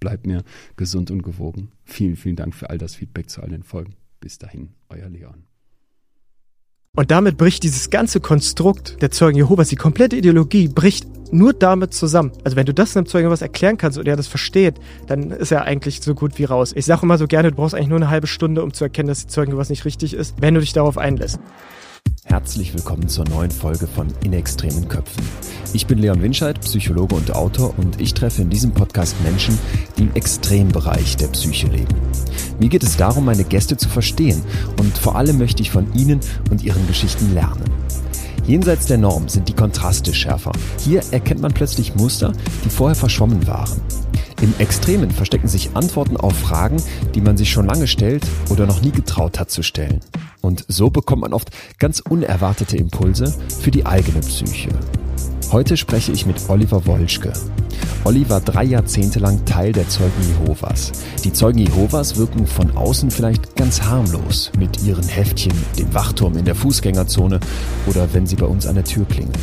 bleibt mir gesund und gewogen. Vielen, vielen Dank für all das Feedback zu all den Folgen. Bis dahin, euer Leon. Und damit bricht dieses ganze Konstrukt der Zeugen Jehovas, die komplette Ideologie bricht nur damit zusammen. Also wenn du das einem Zeugen Jehovas erklären kannst und er das versteht, dann ist er eigentlich so gut wie raus. Ich sage immer so gerne, du brauchst eigentlich nur eine halbe Stunde, um zu erkennen, dass die Zeugen Jehovas nicht richtig ist, wenn du dich darauf einlässt. Herzlich willkommen zur neuen Folge von In extremen Köpfen. Ich bin Leon Winscheid, Psychologe und Autor und ich treffe in diesem Podcast Menschen, die im Extrembereich der Psyche leben. Mir geht es darum, meine Gäste zu verstehen und vor allem möchte ich von ihnen und ihren Geschichten lernen. Jenseits der Norm sind die Kontraste schärfer. Hier erkennt man plötzlich Muster, die vorher verschwommen waren. Im Extremen verstecken sich Antworten auf Fragen, die man sich schon lange stellt oder noch nie getraut hat zu stellen. Und so bekommt man oft ganz unerwartete Impulse für die eigene Psyche. Heute spreche ich mit Oliver Wolschke. Olli war drei Jahrzehnte lang Teil der Zeugen Jehovas. Die Zeugen Jehovas wirken von außen vielleicht ganz harmlos mit ihren Heftchen, dem Wachturm in der Fußgängerzone oder wenn sie bei uns an der Tür klingeln.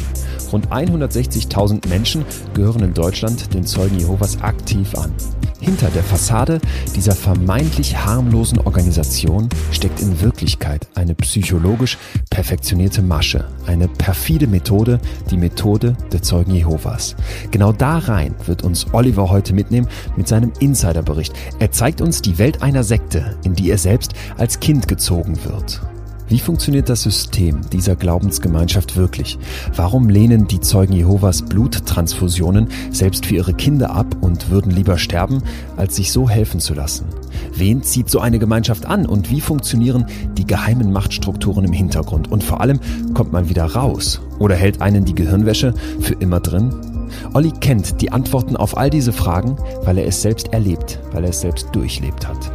Rund 160.000 Menschen gehören in Deutschland den Zeugen Jehovas aktiv an. Hinter der Fassade dieser vermeintlich harmlosen Organisation steckt in Wirklichkeit eine psychologisch perfektionierte Masche, eine perfide Methode, die Methode der Zeugen Jehovas. Genau da rein wird uns Oliver heute mitnehmen mit seinem Insiderbericht. Er zeigt uns die Welt einer Sekte, in die er selbst als Kind gezogen wird. Wie funktioniert das System dieser Glaubensgemeinschaft wirklich? Warum lehnen die Zeugen Jehovas Bluttransfusionen selbst für ihre Kinder ab und würden lieber sterben, als sich so helfen zu lassen? Wen zieht so eine Gemeinschaft an und wie funktionieren die geheimen Machtstrukturen im Hintergrund? Und vor allem, kommt man wieder raus? Oder hält einen die Gehirnwäsche für immer drin? Olli kennt die Antworten auf all diese Fragen, weil er es selbst erlebt, weil er es selbst durchlebt hat.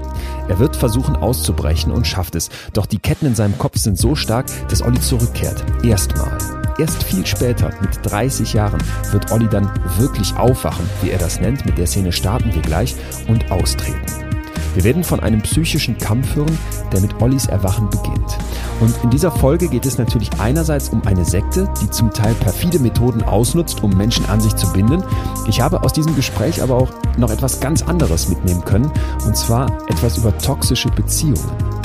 Er wird versuchen auszubrechen und schafft es. Doch die Ketten in seinem Kopf sind so stark, dass Olli zurückkehrt. Erstmal. Erst viel später, mit 30 Jahren, wird Olli dann wirklich aufwachen, wie er das nennt. Mit der Szene starten wir gleich und austreten. Wir werden von einem psychischen Kampf hören, der mit Ollis Erwachen beginnt. Und in dieser Folge geht es natürlich einerseits um eine Sekte, die zum Teil perfide Methoden ausnutzt, um Menschen an sich zu binden. Ich habe aus diesem Gespräch aber auch noch etwas ganz anderes mitnehmen können, und zwar etwas über toxische Beziehungen.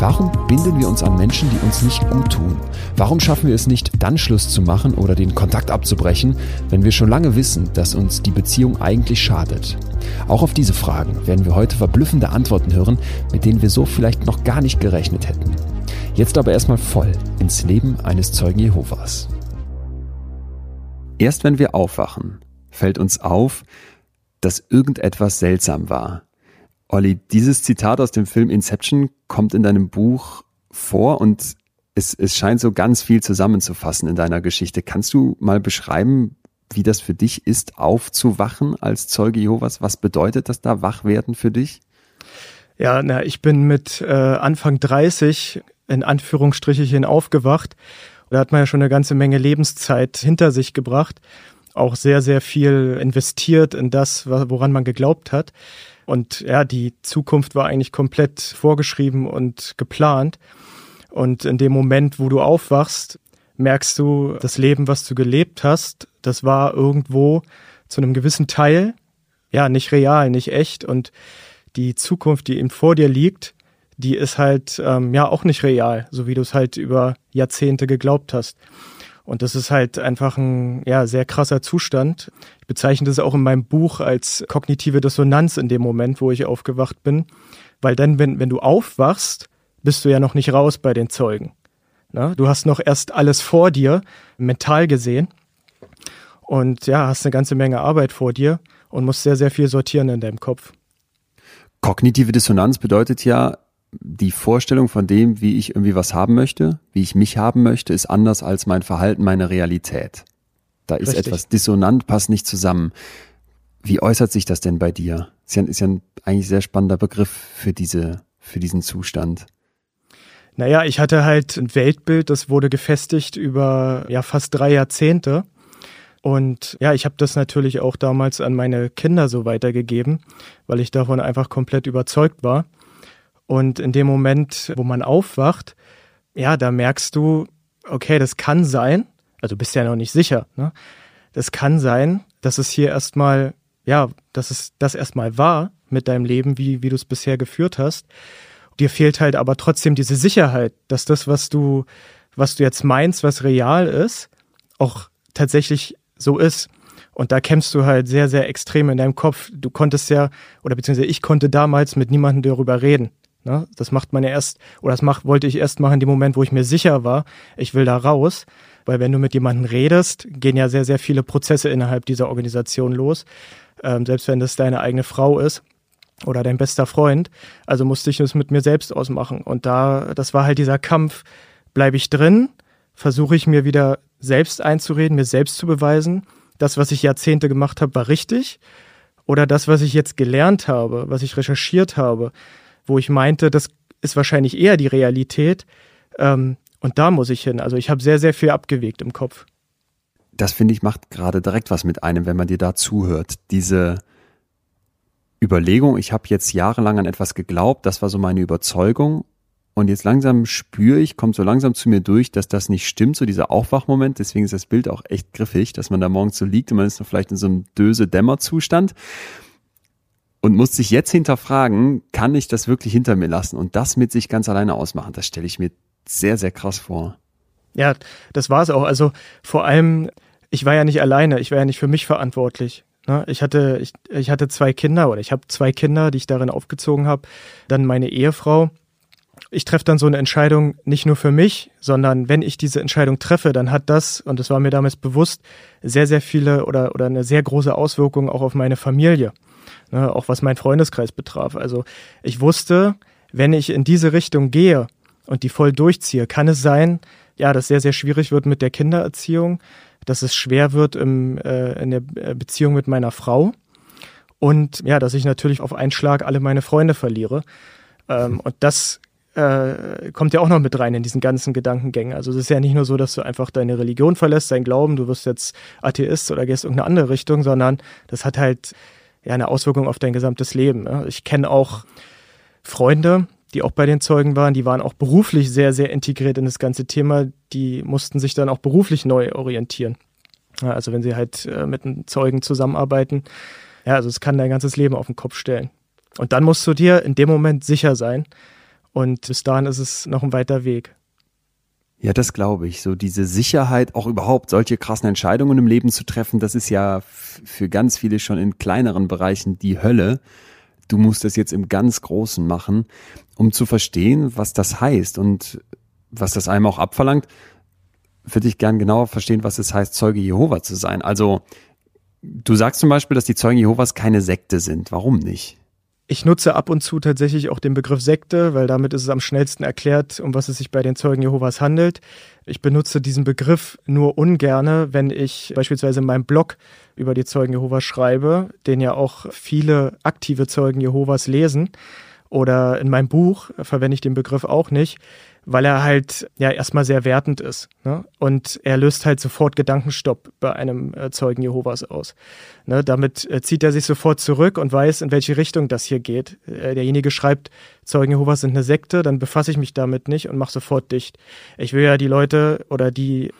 Warum binden wir uns an Menschen, die uns nicht gut tun? Warum schaffen wir es nicht, dann Schluss zu machen oder den Kontakt abzubrechen, wenn wir schon lange wissen, dass uns die Beziehung eigentlich schadet? Auch auf diese Fragen werden wir heute verblüffende Antworten hören, mit denen wir so vielleicht noch gar nicht gerechnet hätten. Jetzt aber erstmal voll ins Leben eines Zeugen Jehovas. Erst wenn wir aufwachen, fällt uns auf, dass irgendetwas seltsam war. Olli, dieses Zitat aus dem Film Inception kommt in deinem Buch vor und es, es scheint so ganz viel zusammenzufassen in deiner Geschichte. Kannst du mal beschreiben, wie das für dich ist, aufzuwachen als Zeuge Jehovas? Was bedeutet das da, wach werden für dich? Ja, na, ich bin mit äh, Anfang 30 in Anführungsstrichen aufgewacht. Da hat man ja schon eine ganze Menge Lebenszeit hinter sich gebracht, auch sehr, sehr viel investiert in das, woran man geglaubt hat. Und ja, die Zukunft war eigentlich komplett vorgeschrieben und geplant. Und in dem Moment, wo du aufwachst, merkst du, das Leben, was du gelebt hast, das war irgendwo zu einem gewissen Teil, ja, nicht real, nicht echt. Und die Zukunft, die eben vor dir liegt, die ist halt ähm, ja auch nicht real, so wie du es halt über Jahrzehnte geglaubt hast. Und das ist halt einfach ein ja, sehr krasser Zustand. Ich bezeichne das auch in meinem Buch als kognitive Dissonanz in dem Moment, wo ich aufgewacht bin. Weil dann, wenn, wenn du aufwachst, bist du ja noch nicht raus bei den Zeugen. Na, du hast noch erst alles vor dir, mental gesehen. Und ja, hast eine ganze Menge Arbeit vor dir und musst sehr, sehr viel sortieren in deinem Kopf. Kognitive Dissonanz bedeutet ja, die Vorstellung von dem, wie ich irgendwie was haben möchte, wie ich mich haben möchte, ist anders als mein Verhalten, meine Realität. Da ist Richtig. etwas dissonant, passt nicht zusammen. Wie äußert sich das denn bei dir? Ist ja, ist ja ein eigentlich sehr spannender Begriff für diese, für diesen Zustand. Naja, ich hatte halt ein Weltbild, das wurde gefestigt über ja fast drei Jahrzehnte. Und ja, ich habe das natürlich auch damals an meine Kinder so weitergegeben, weil ich davon einfach komplett überzeugt war. Und in dem Moment, wo man aufwacht, ja, da merkst du, okay, das kann sein, also bist ja noch nicht sicher, ne? Das kann sein, dass es hier erstmal, ja, dass es das erstmal war mit deinem Leben, wie, wie du es bisher geführt hast. Dir fehlt halt aber trotzdem diese Sicherheit, dass das, was du, was du jetzt meinst, was real ist, auch tatsächlich so ist. Und da kämpfst du halt sehr, sehr extrem in deinem Kopf. Du konntest ja, oder beziehungsweise ich konnte damals mit niemandem darüber reden. Ne? Das macht man ja erst, oder das macht, wollte ich erst machen in dem Moment, wo ich mir sicher war, ich will da raus. Weil wenn du mit jemandem redest, gehen ja sehr, sehr viele Prozesse innerhalb dieser Organisation los. Ähm, selbst wenn das deine eigene Frau ist oder dein bester Freund. Also musste ich es mit mir selbst ausmachen. Und da, das war halt dieser Kampf, bleibe ich drin, versuche ich mir wieder selbst einzureden, mir selbst zu beweisen, das, was ich Jahrzehnte gemacht habe, war richtig. Oder das, was ich jetzt gelernt habe, was ich recherchiert habe, wo ich meinte, das ist wahrscheinlich eher die Realität. Ähm, und da muss ich hin. Also ich habe sehr, sehr viel abgewegt im Kopf. Das finde ich macht gerade direkt was mit einem, wenn man dir da zuhört. Diese Überlegung, ich habe jetzt jahrelang an etwas geglaubt, das war so meine Überzeugung. Und jetzt langsam spüre ich, kommt so langsam zu mir durch, dass das nicht stimmt, so dieser Aufwachmoment. Deswegen ist das Bild auch echt griffig, dass man da morgens so liegt und man ist vielleicht in so einem Döse-Dämmer-Zustand und muss sich jetzt hinterfragen, kann ich das wirklich hinter mir lassen und das mit sich ganz alleine ausmachen? Das stelle ich mir sehr, sehr krass vor. Ja, das war es auch. Also vor allem, ich war ja nicht alleine, ich war ja nicht für mich verantwortlich. Ne? Ich hatte, ich, ich hatte zwei Kinder oder ich habe zwei Kinder, die ich darin aufgezogen habe. Dann meine Ehefrau. Ich treffe dann so eine Entscheidung nicht nur für mich, sondern wenn ich diese Entscheidung treffe, dann hat das, und das war mir damals bewusst, sehr, sehr viele oder, oder eine sehr große Auswirkung auch auf meine Familie ne, auch was mein Freundeskreis betraf. Also ich wusste, wenn ich in diese Richtung gehe und die voll durchziehe, kann es sein, ja, dass sehr, sehr schwierig wird mit der Kindererziehung, dass es schwer wird im, äh, in der äh, Beziehung mit meiner Frau und ja, dass ich natürlich auf einen Schlag alle meine Freunde verliere. Ähm, und das äh, kommt ja auch noch mit rein in diesen ganzen Gedankengängen. Also es ist ja nicht nur so, dass du einfach deine Religion verlässt, dein Glauben, du wirst jetzt Atheist oder gehst in irgendeine andere Richtung, sondern das hat halt ja eine Auswirkung auf dein gesamtes Leben. Ich kenne auch Freunde, die auch bei den Zeugen waren, die waren auch beruflich sehr, sehr integriert in das ganze Thema. Die mussten sich dann auch beruflich neu orientieren. Also wenn sie halt äh, mit einem Zeugen zusammenarbeiten, ja, also es kann dein ganzes Leben auf den Kopf stellen. Und dann musst du dir in dem Moment sicher sein. Und bis dahin ist es noch ein weiter Weg. Ja, das glaube ich. So diese Sicherheit, auch überhaupt solche krassen Entscheidungen im Leben zu treffen, das ist ja für ganz viele schon in kleineren Bereichen die Hölle. Du musst das jetzt im ganz Großen machen, um zu verstehen, was das heißt und was das einem auch abverlangt, würde ich gern genauer verstehen, was es heißt, Zeuge Jehova zu sein. Also, du sagst zum Beispiel, dass die Zeugen Jehovas keine Sekte sind. Warum nicht? Ich nutze ab und zu tatsächlich auch den Begriff Sekte, weil damit ist es am schnellsten erklärt, um was es sich bei den Zeugen Jehovas handelt. Ich benutze diesen Begriff nur ungerne, wenn ich beispielsweise in meinem Blog über die Zeugen Jehovas schreibe, den ja auch viele aktive Zeugen Jehovas lesen. Oder in meinem Buch verwende ich den Begriff auch nicht, weil er halt ja erstmal sehr wertend ist. Ne? Und er löst halt sofort Gedankenstopp bei einem äh, Zeugen Jehovas aus. Ne? Damit äh, zieht er sich sofort zurück und weiß, in welche Richtung das hier geht. Äh, derjenige schreibt, Zeugen Jehovas sind eine Sekte, dann befasse ich mich damit nicht und mache sofort dicht. Ich will ja die Leute oder die,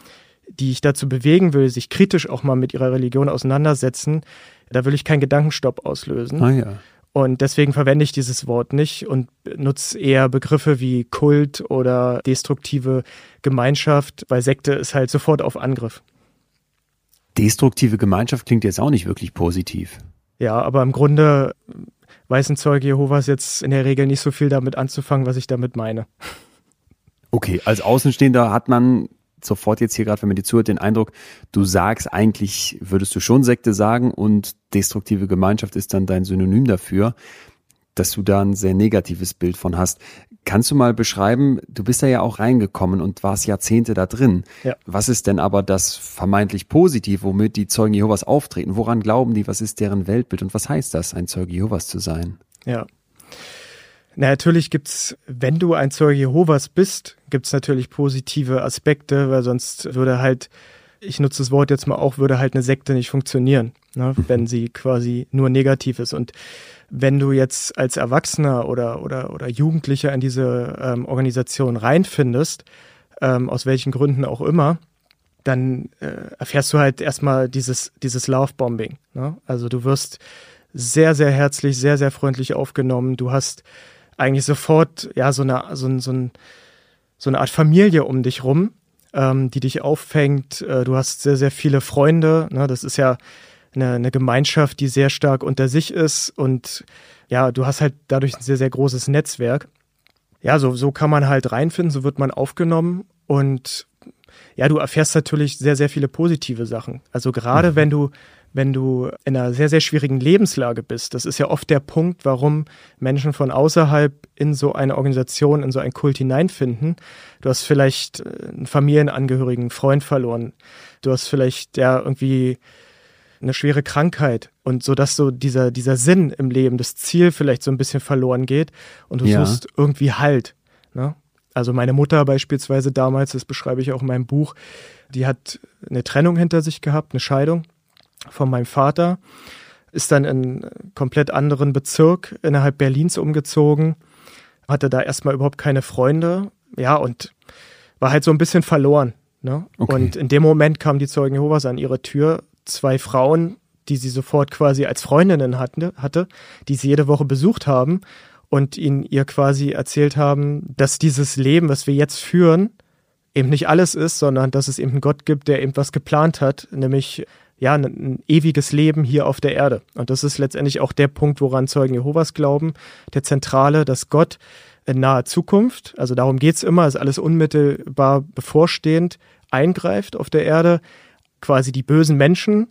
die ich dazu bewegen will, sich kritisch auch mal mit ihrer Religion auseinandersetzen, da will ich keinen Gedankenstopp auslösen. Ah ja. Und deswegen verwende ich dieses Wort nicht und nutze eher Begriffe wie Kult oder destruktive Gemeinschaft, weil Sekte ist halt sofort auf Angriff. Destruktive Gemeinschaft klingt jetzt auch nicht wirklich positiv. Ja, aber im Grunde weiß ein Zeuge Jehovas jetzt in der Regel nicht so viel damit anzufangen, was ich damit meine. Okay, als Außenstehender hat man sofort jetzt hier gerade, wenn man die zuhört, den Eindruck, du sagst eigentlich, würdest du schon Sekte sagen und destruktive Gemeinschaft ist dann dein Synonym dafür, dass du da ein sehr negatives Bild von hast. Kannst du mal beschreiben, du bist da ja auch reingekommen und warst Jahrzehnte da drin. Ja. Was ist denn aber das vermeintlich Positiv, womit die Zeugen Jehovas auftreten? Woran glauben die? Was ist deren Weltbild? Und was heißt das, ein Zeuge Jehovas zu sein? Ja. Na, natürlich gibt's, wenn du ein Zeuge Jehovas bist, gibt's natürlich positive Aspekte, weil sonst würde halt, ich nutze das Wort jetzt mal auch, würde halt eine Sekte nicht funktionieren, ne, mhm. wenn sie quasi nur negativ ist. Und wenn du jetzt als Erwachsener oder, oder, oder Jugendlicher in diese ähm, Organisation reinfindest, ähm, aus welchen Gründen auch immer, dann äh, erfährst du halt erstmal dieses, dieses Lovebombing. Ne? Also du wirst sehr, sehr herzlich, sehr, sehr freundlich aufgenommen. Du hast eigentlich sofort ja so eine, so, so, ein, so eine Art Familie um dich rum, ähm, die dich auffängt. Äh, du hast sehr, sehr viele Freunde. Ne? Das ist ja eine, eine Gemeinschaft, die sehr stark unter sich ist und ja, du hast halt dadurch ein sehr, sehr großes Netzwerk. Ja, so, so kann man halt reinfinden, so wird man aufgenommen und ja, du erfährst natürlich sehr, sehr viele positive Sachen. Also gerade mhm. wenn du, wenn du in einer sehr, sehr schwierigen Lebenslage bist, das ist ja oft der Punkt, warum Menschen von außerhalb in so eine Organisation, in so einen Kult hineinfinden. Du hast vielleicht äh, einen Familienangehörigen, einen Freund verloren. Du hast vielleicht ja irgendwie eine schwere Krankheit und so dass so dieser dieser Sinn im Leben, das Ziel vielleicht so ein bisschen verloren geht und du ja. suchst irgendwie Halt. Ne? Also meine Mutter beispielsweise damals, das beschreibe ich auch in meinem Buch, die hat eine Trennung hinter sich gehabt, eine Scheidung von meinem Vater, ist dann in einen komplett anderen Bezirk innerhalb Berlins umgezogen, hatte da erstmal überhaupt keine Freunde, ja, und war halt so ein bisschen verloren. Ne? Okay. Und in dem Moment kamen die Zeugen Jehovas an ihre Tür zwei Frauen, die sie sofort quasi als Freundinnen hatte, hatte, die sie jede Woche besucht haben und ihnen ihr quasi erzählt haben, dass dieses Leben, was wir jetzt führen, eben nicht alles ist, sondern dass es eben einen Gott gibt, der eben was geplant hat, nämlich ja, ein, ewiges Leben hier auf der Erde. Und das ist letztendlich auch der Punkt, woran Zeugen Jehovas glauben, der Zentrale, dass Gott in naher Zukunft, also darum geht's immer, ist alles unmittelbar bevorstehend, eingreift auf der Erde, quasi die bösen Menschen,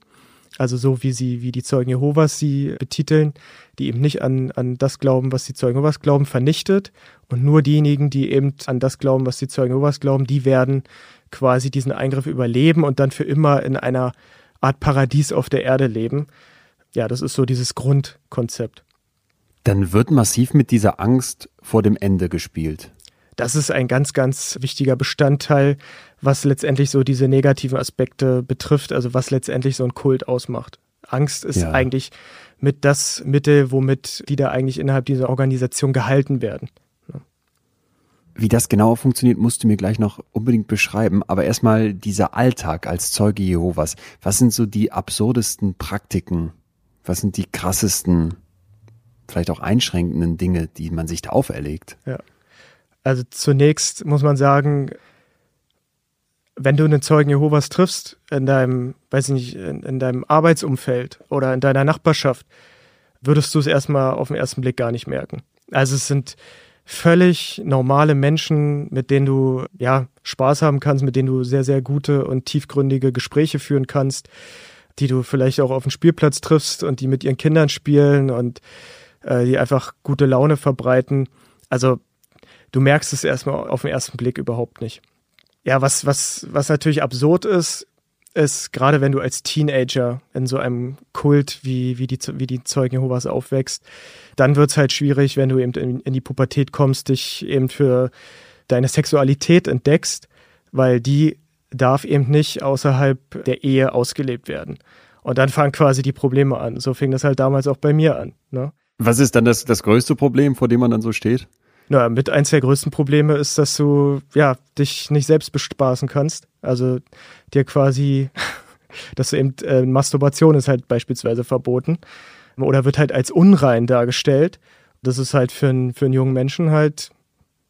also so wie sie, wie die Zeugen Jehovas sie betiteln, die eben nicht an, an das glauben, was die Zeugen Jehovas glauben, vernichtet. Und nur diejenigen, die eben an das glauben, was die Zeugen Jehovas glauben, die werden quasi diesen Eingriff überleben und dann für immer in einer Art Paradies auf der Erde leben. Ja, das ist so dieses Grundkonzept. Dann wird massiv mit dieser Angst vor dem Ende gespielt. Das ist ein ganz, ganz wichtiger Bestandteil, was letztendlich so diese negativen Aspekte betrifft, also was letztendlich so ein Kult ausmacht. Angst ist ja. eigentlich mit das Mittel, womit die da eigentlich innerhalb dieser Organisation gehalten werden. Wie das genau funktioniert, musst du mir gleich noch unbedingt beschreiben. Aber erstmal dieser Alltag als Zeuge Jehovas. Was sind so die absurdesten Praktiken? Was sind die krassesten, vielleicht auch einschränkenden Dinge, die man sich da auferlegt? Ja. Also zunächst muss man sagen, wenn du einen Zeugen Jehovas triffst in deinem, weiß ich nicht, in, in deinem Arbeitsumfeld oder in deiner Nachbarschaft, würdest du es erstmal auf den ersten Blick gar nicht merken. Also es sind völlig normale Menschen, mit denen du ja Spaß haben kannst, mit denen du sehr, sehr gute und tiefgründige Gespräche führen kannst, die du vielleicht auch auf dem Spielplatz triffst und die mit ihren Kindern spielen und äh, die einfach gute Laune verbreiten. Also du merkst es erstmal auf den ersten Blick überhaupt nicht. Ja, was, was, was natürlich absurd ist, ist, gerade wenn du als Teenager in so einem Kult wie, wie, die, wie die Zeugen Jehovas aufwächst, dann wird's halt schwierig, wenn du eben in, in die Pubertät kommst, dich eben für deine Sexualität entdeckst, weil die darf eben nicht außerhalb der Ehe ausgelebt werden. Und dann fangen quasi die Probleme an. So fing das halt damals auch bei mir an. Ne? Was ist dann das, das größte Problem, vor dem man dann so steht? Na, mit eins der größten Probleme ist, dass du ja dich nicht selbst bespaßen kannst. Also dir quasi, dass du eben äh, Masturbation ist halt beispielsweise verboten oder wird halt als unrein dargestellt. Das ist halt für, einen für einen jungen Menschen halt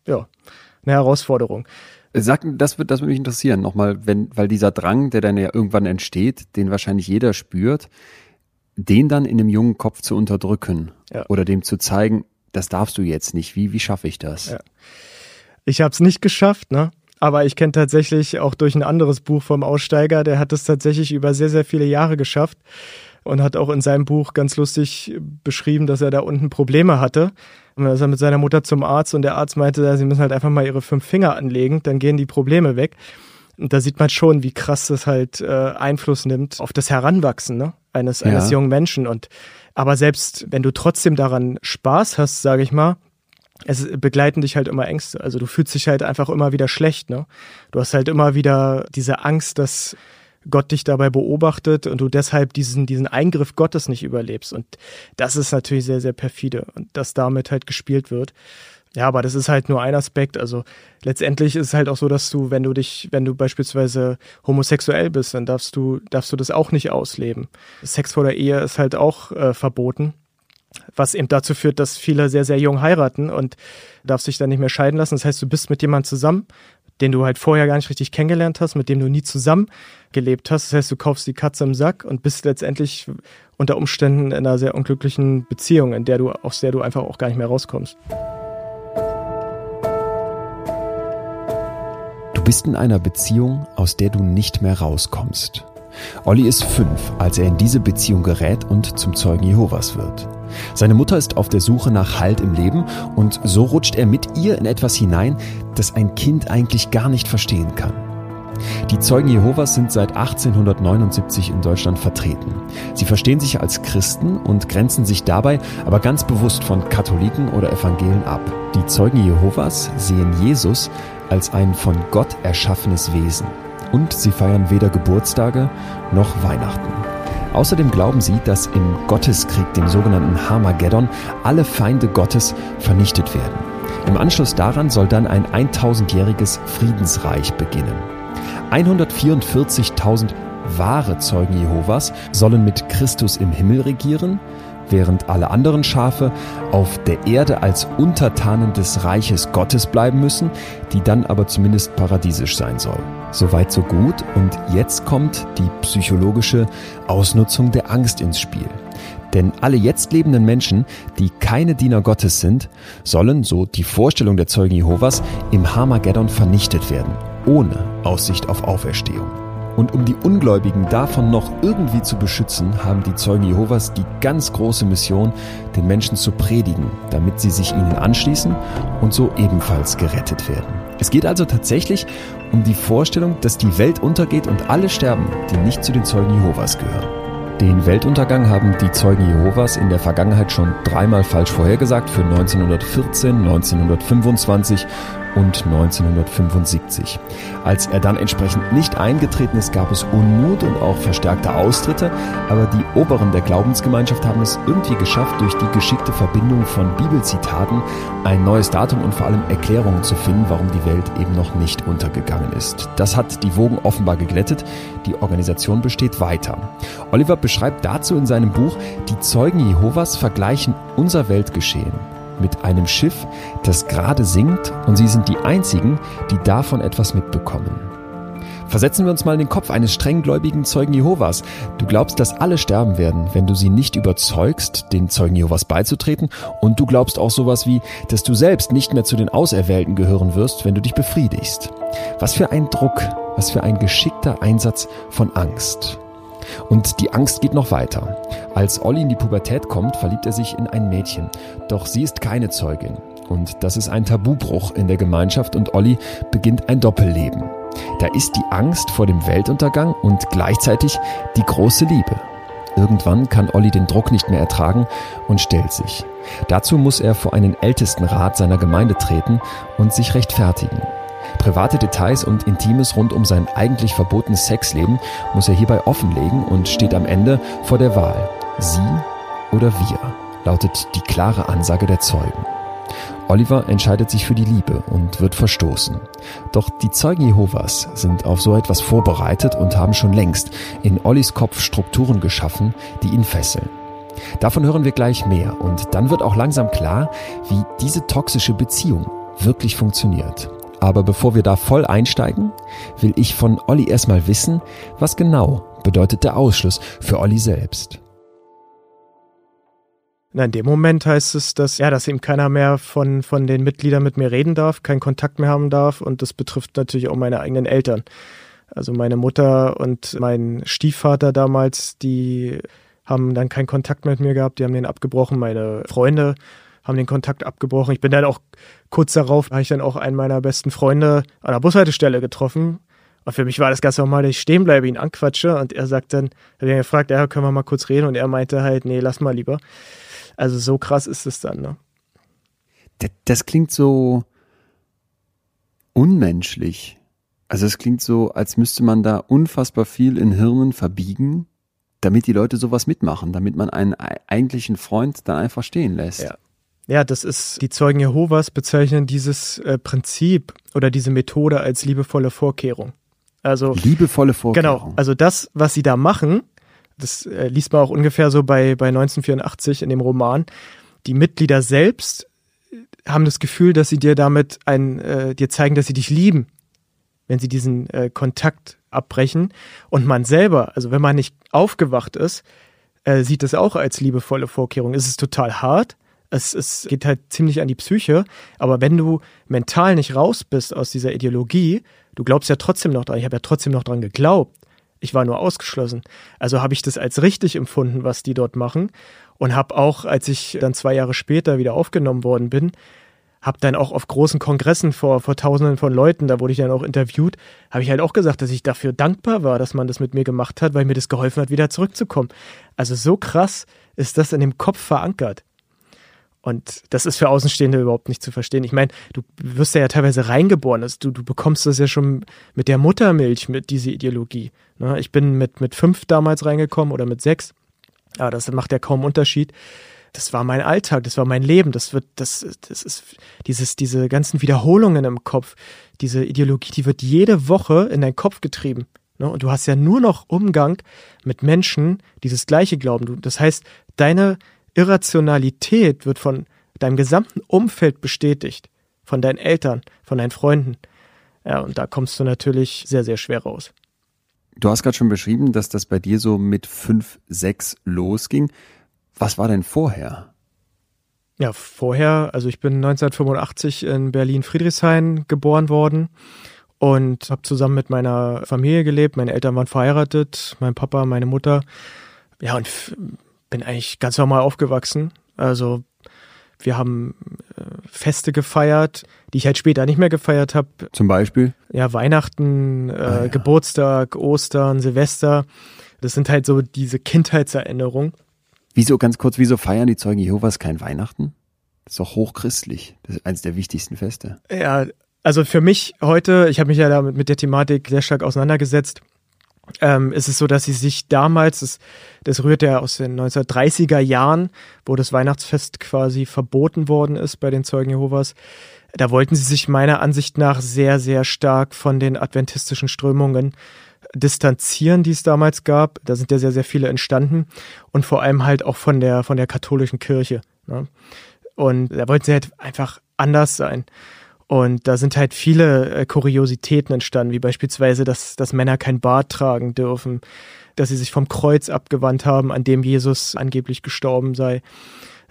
ja eine Herausforderung. Sag, das wird, das würde mich interessieren nochmal, wenn, weil dieser Drang, der dann ja irgendwann entsteht, den wahrscheinlich jeder spürt, den dann in dem jungen Kopf zu unterdrücken ja. oder dem zu zeigen, das darfst du jetzt nicht. Wie, wie schaffe ich das? Ja. Ich habe es nicht geschafft, ne? Aber ich kenne tatsächlich auch durch ein anderes Buch vom Aussteiger, der hat es tatsächlich über sehr, sehr viele Jahre geschafft und hat auch in seinem Buch ganz lustig beschrieben, dass er da unten Probleme hatte. Und dann ist er mit seiner Mutter zum Arzt und der Arzt meinte, sie müssen halt einfach mal ihre fünf Finger anlegen, dann gehen die Probleme weg. Und da sieht man schon, wie krass das halt äh, Einfluss nimmt auf das Heranwachsen ne? eines, ja. eines jungen Menschen. Und aber selbst wenn du trotzdem daran Spaß hast, sage ich mal, es begleiten dich halt immer Ängste. Also du fühlst dich halt einfach immer wieder schlecht, ne? Du hast halt immer wieder diese Angst, dass Gott dich dabei beobachtet und du deshalb diesen, diesen Eingriff Gottes nicht überlebst. Und das ist natürlich sehr, sehr perfide und dass damit halt gespielt wird. Ja, aber das ist halt nur ein Aspekt. Also letztendlich ist es halt auch so, dass du, wenn du dich, wenn du beispielsweise homosexuell bist, dann darfst du, darfst du das auch nicht ausleben. Sex vor der Ehe ist halt auch äh, verboten was eben dazu führt, dass viele sehr, sehr jung heiraten und darfst dich dann nicht mehr scheiden lassen. Das heißt, du bist mit jemandem zusammen, den du halt vorher gar nicht richtig kennengelernt hast, mit dem du nie zusammen gelebt hast. Das heißt, du kaufst die Katze im Sack und bist letztendlich unter Umständen in einer sehr unglücklichen Beziehung, in der du, aus der du einfach auch gar nicht mehr rauskommst. Du bist in einer Beziehung, aus der du nicht mehr rauskommst. Olli ist fünf, als er in diese Beziehung gerät und zum Zeugen Jehovas wird. Seine Mutter ist auf der Suche nach Halt im Leben und so rutscht er mit ihr in etwas hinein, das ein Kind eigentlich gar nicht verstehen kann. Die Zeugen Jehovas sind seit 1879 in Deutschland vertreten. Sie verstehen sich als Christen und grenzen sich dabei aber ganz bewusst von Katholiken oder Evangelen ab. Die Zeugen Jehovas sehen Jesus als ein von Gott erschaffenes Wesen und sie feiern weder Geburtstage noch Weihnachten. Außerdem glauben sie, dass im Gotteskrieg, dem sogenannten Harmageddon, alle Feinde Gottes vernichtet werden. Im Anschluss daran soll dann ein 1000-jähriges Friedensreich beginnen. 144.000 wahre Zeugen Jehovas sollen mit Christus im Himmel regieren, während alle anderen Schafe auf der Erde als Untertanen des Reiches Gottes bleiben müssen, die dann aber zumindest paradiesisch sein soll. Soweit so gut und jetzt kommt die psychologische Ausnutzung der Angst ins Spiel. Denn alle jetzt lebenden Menschen, die keine Diener Gottes sind, sollen, so die Vorstellung der Zeugen Jehovas, im Harmageddon vernichtet werden, ohne Aussicht auf Auferstehung. Und um die Ungläubigen davon noch irgendwie zu beschützen, haben die Zeugen Jehovas die ganz große Mission, den Menschen zu predigen, damit sie sich ihnen anschließen und so ebenfalls gerettet werden. Es geht also tatsächlich um die Vorstellung, dass die Welt untergeht und alle sterben, die nicht zu den Zeugen Jehovas gehören. Den Weltuntergang haben die Zeugen Jehovas in der Vergangenheit schon dreimal falsch vorhergesagt für 1914, 1925 und 1975. Als er dann entsprechend nicht eingetreten ist, gab es Unmut und auch verstärkte Austritte, aber die Oberen der Glaubensgemeinschaft haben es irgendwie geschafft, durch die geschickte Verbindung von Bibelzitaten ein neues Datum und vor allem Erklärungen zu finden, warum die Welt eben noch nicht untergegangen ist. Das hat die Wogen offenbar geglättet. Die Organisation besteht weiter. Oliver beschreibt dazu in seinem Buch, die Zeugen Jehovas vergleichen unser Weltgeschehen mit einem Schiff, das gerade sinkt und sie sind die einzigen, die davon etwas mitbekommen. Versetzen wir uns mal in den Kopf eines strenggläubigen Zeugen Jehovas. Du glaubst, dass alle sterben werden, wenn du sie nicht überzeugst, den Zeugen Jehovas beizutreten. Und du glaubst auch sowas wie, dass du selbst nicht mehr zu den Auserwählten gehören wirst, wenn du dich befriedigst. Was für ein Druck, was für ein geschickter Einsatz von Angst. Und die Angst geht noch weiter. Als Olli in die Pubertät kommt, verliebt er sich in ein Mädchen. Doch sie ist keine Zeugin. Und das ist ein Tabubruch in der Gemeinschaft und Olli beginnt ein Doppelleben. Da ist die Angst vor dem Weltuntergang und gleichzeitig die große Liebe. Irgendwann kann Olli den Druck nicht mehr ertragen und stellt sich. Dazu muss er vor einen Ältestenrat seiner Gemeinde treten und sich rechtfertigen. Private Details und Intimes rund um sein eigentlich verbotenes Sexleben muss er hierbei offenlegen und steht am Ende vor der Wahl. Sie oder wir, lautet die klare Ansage der Zeugen. Oliver entscheidet sich für die Liebe und wird verstoßen. Doch die Zeugen Jehovas sind auf so etwas vorbereitet und haben schon längst in Ollis Kopf Strukturen geschaffen, die ihn fesseln. Davon hören wir gleich mehr und dann wird auch langsam klar, wie diese toxische Beziehung wirklich funktioniert. Aber bevor wir da voll einsteigen, will ich von Olli erstmal wissen, was genau bedeutet der Ausschluss für Olli selbst. Na, in dem Moment heißt es, dass, ja, dass eben keiner mehr von, von den Mitgliedern mit mir reden darf, keinen Kontakt mehr haben darf und das betrifft natürlich auch meine eigenen Eltern. Also meine Mutter und mein Stiefvater damals, die haben dann keinen Kontakt mehr mit mir gehabt, die haben den abgebrochen. Meine Freunde haben den Kontakt abgebrochen. Ich bin dann auch kurz darauf, habe ich dann auch einen meiner besten Freunde an der Bushaltestelle getroffen. Und für mich war das ganz normal, dass ich stehen bleibe, ihn anquatsche und er sagt dann, er hat ihn gefragt, ja, können wir mal kurz reden und er meinte halt, nee, lass mal lieber. Also so krass ist es dann, ne? Das, das klingt so unmenschlich. Also es klingt so, als müsste man da unfassbar viel in Hirnen verbiegen, damit die Leute sowas mitmachen, damit man einen eigentlichen Freund dann einfach stehen lässt. Ja. Ja, das ist, die Zeugen Jehovas bezeichnen dieses äh, Prinzip oder diese Methode als liebevolle Vorkehrung. Also liebevolle Vorkehrung. Genau, also das, was sie da machen, das äh, liest man auch ungefähr so bei, bei 1984 in dem Roman. Die Mitglieder selbst haben das Gefühl, dass sie dir damit ein, äh, dir zeigen, dass sie dich lieben, wenn sie diesen äh, Kontakt abbrechen. Und man selber, also wenn man nicht aufgewacht ist, äh, sieht es auch als liebevolle Vorkehrung. Es ist total hart. Es, es geht halt ziemlich an die Psyche. Aber wenn du mental nicht raus bist aus dieser Ideologie, du glaubst ja trotzdem noch dran. Ich habe ja trotzdem noch dran geglaubt. Ich war nur ausgeschlossen. Also habe ich das als richtig empfunden, was die dort machen. Und habe auch, als ich dann zwei Jahre später wieder aufgenommen worden bin, habe dann auch auf großen Kongressen vor, vor Tausenden von Leuten, da wurde ich dann auch interviewt, habe ich halt auch gesagt, dass ich dafür dankbar war, dass man das mit mir gemacht hat, weil mir das geholfen hat, wieder zurückzukommen. Also so krass ist das in dem Kopf verankert. Und das ist für Außenstehende überhaupt nicht zu verstehen. Ich meine, du wirst ja, teilweise reingeboren. Also du, du bekommst das ja schon mit der Muttermilch, mit dieser Ideologie. Ne? Ich bin mit, mit fünf damals reingekommen oder mit sechs. Aber das macht ja kaum Unterschied. Das war mein Alltag, das war mein Leben. Das wird, das, das ist dieses, diese ganzen Wiederholungen im Kopf. Diese Ideologie, die wird jede Woche in deinen Kopf getrieben. Ne? Und du hast ja nur noch Umgang mit Menschen, die das Gleiche glauben. Das heißt, deine Irrationalität wird von deinem gesamten Umfeld bestätigt, von deinen Eltern, von deinen Freunden. Ja, und da kommst du natürlich sehr, sehr schwer raus. Du hast gerade schon beschrieben, dass das bei dir so mit fünf, sechs losging. Was war denn vorher? Ja, vorher, also ich bin 1985 in Berlin-Friedrichshain geboren worden und habe zusammen mit meiner Familie gelebt. Meine Eltern waren verheiratet, mein Papa, meine Mutter. Ja, und bin eigentlich ganz normal aufgewachsen. Also wir haben äh, Feste gefeiert, die ich halt später nicht mehr gefeiert habe. Zum Beispiel? Ja, Weihnachten, äh, ah, ja. Geburtstag, Ostern, Silvester. Das sind halt so diese Kindheitserinnerungen. Wieso, ganz kurz, wieso feiern die Zeugen Jehovas kein Weihnachten? Das ist doch hochchristlich. Das ist eines der wichtigsten Feste. Ja, also für mich heute, ich habe mich ja damit mit der Thematik sehr stark auseinandergesetzt ähm, ist es so, dass sie sich damals, das, das rührt ja aus den 1930er Jahren, wo das Weihnachtsfest quasi verboten worden ist bei den Zeugen Jehovas, da wollten sie sich meiner Ansicht nach sehr, sehr stark von den adventistischen Strömungen distanzieren, die es damals gab. Da sind ja sehr, sehr viele entstanden und vor allem halt auch von der, von der katholischen Kirche. Ne? Und da wollten sie halt einfach anders sein. Und da sind halt viele äh, Kuriositäten entstanden, wie beispielsweise, dass, dass Männer kein Bart tragen dürfen, dass sie sich vom Kreuz abgewandt haben, an dem Jesus angeblich gestorben sei.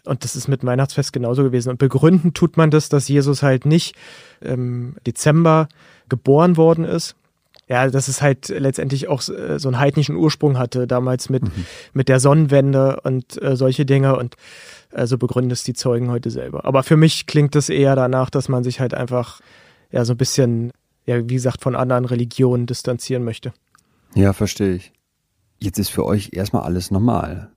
Und das ist mit Weihnachtsfest genauso gewesen. Und begründen tut man das, dass Jesus halt nicht im Dezember geboren worden ist. Ja, dass es halt letztendlich auch äh, so einen heidnischen Ursprung hatte, damals mit, mhm. mit der Sonnenwende und äh, solche Dinge. Und also begründen es die Zeugen heute selber. Aber für mich klingt es eher danach, dass man sich halt einfach ja so ein bisschen, ja, wie gesagt, von anderen Religionen distanzieren möchte. Ja, verstehe ich. Jetzt ist für euch erstmal alles normal.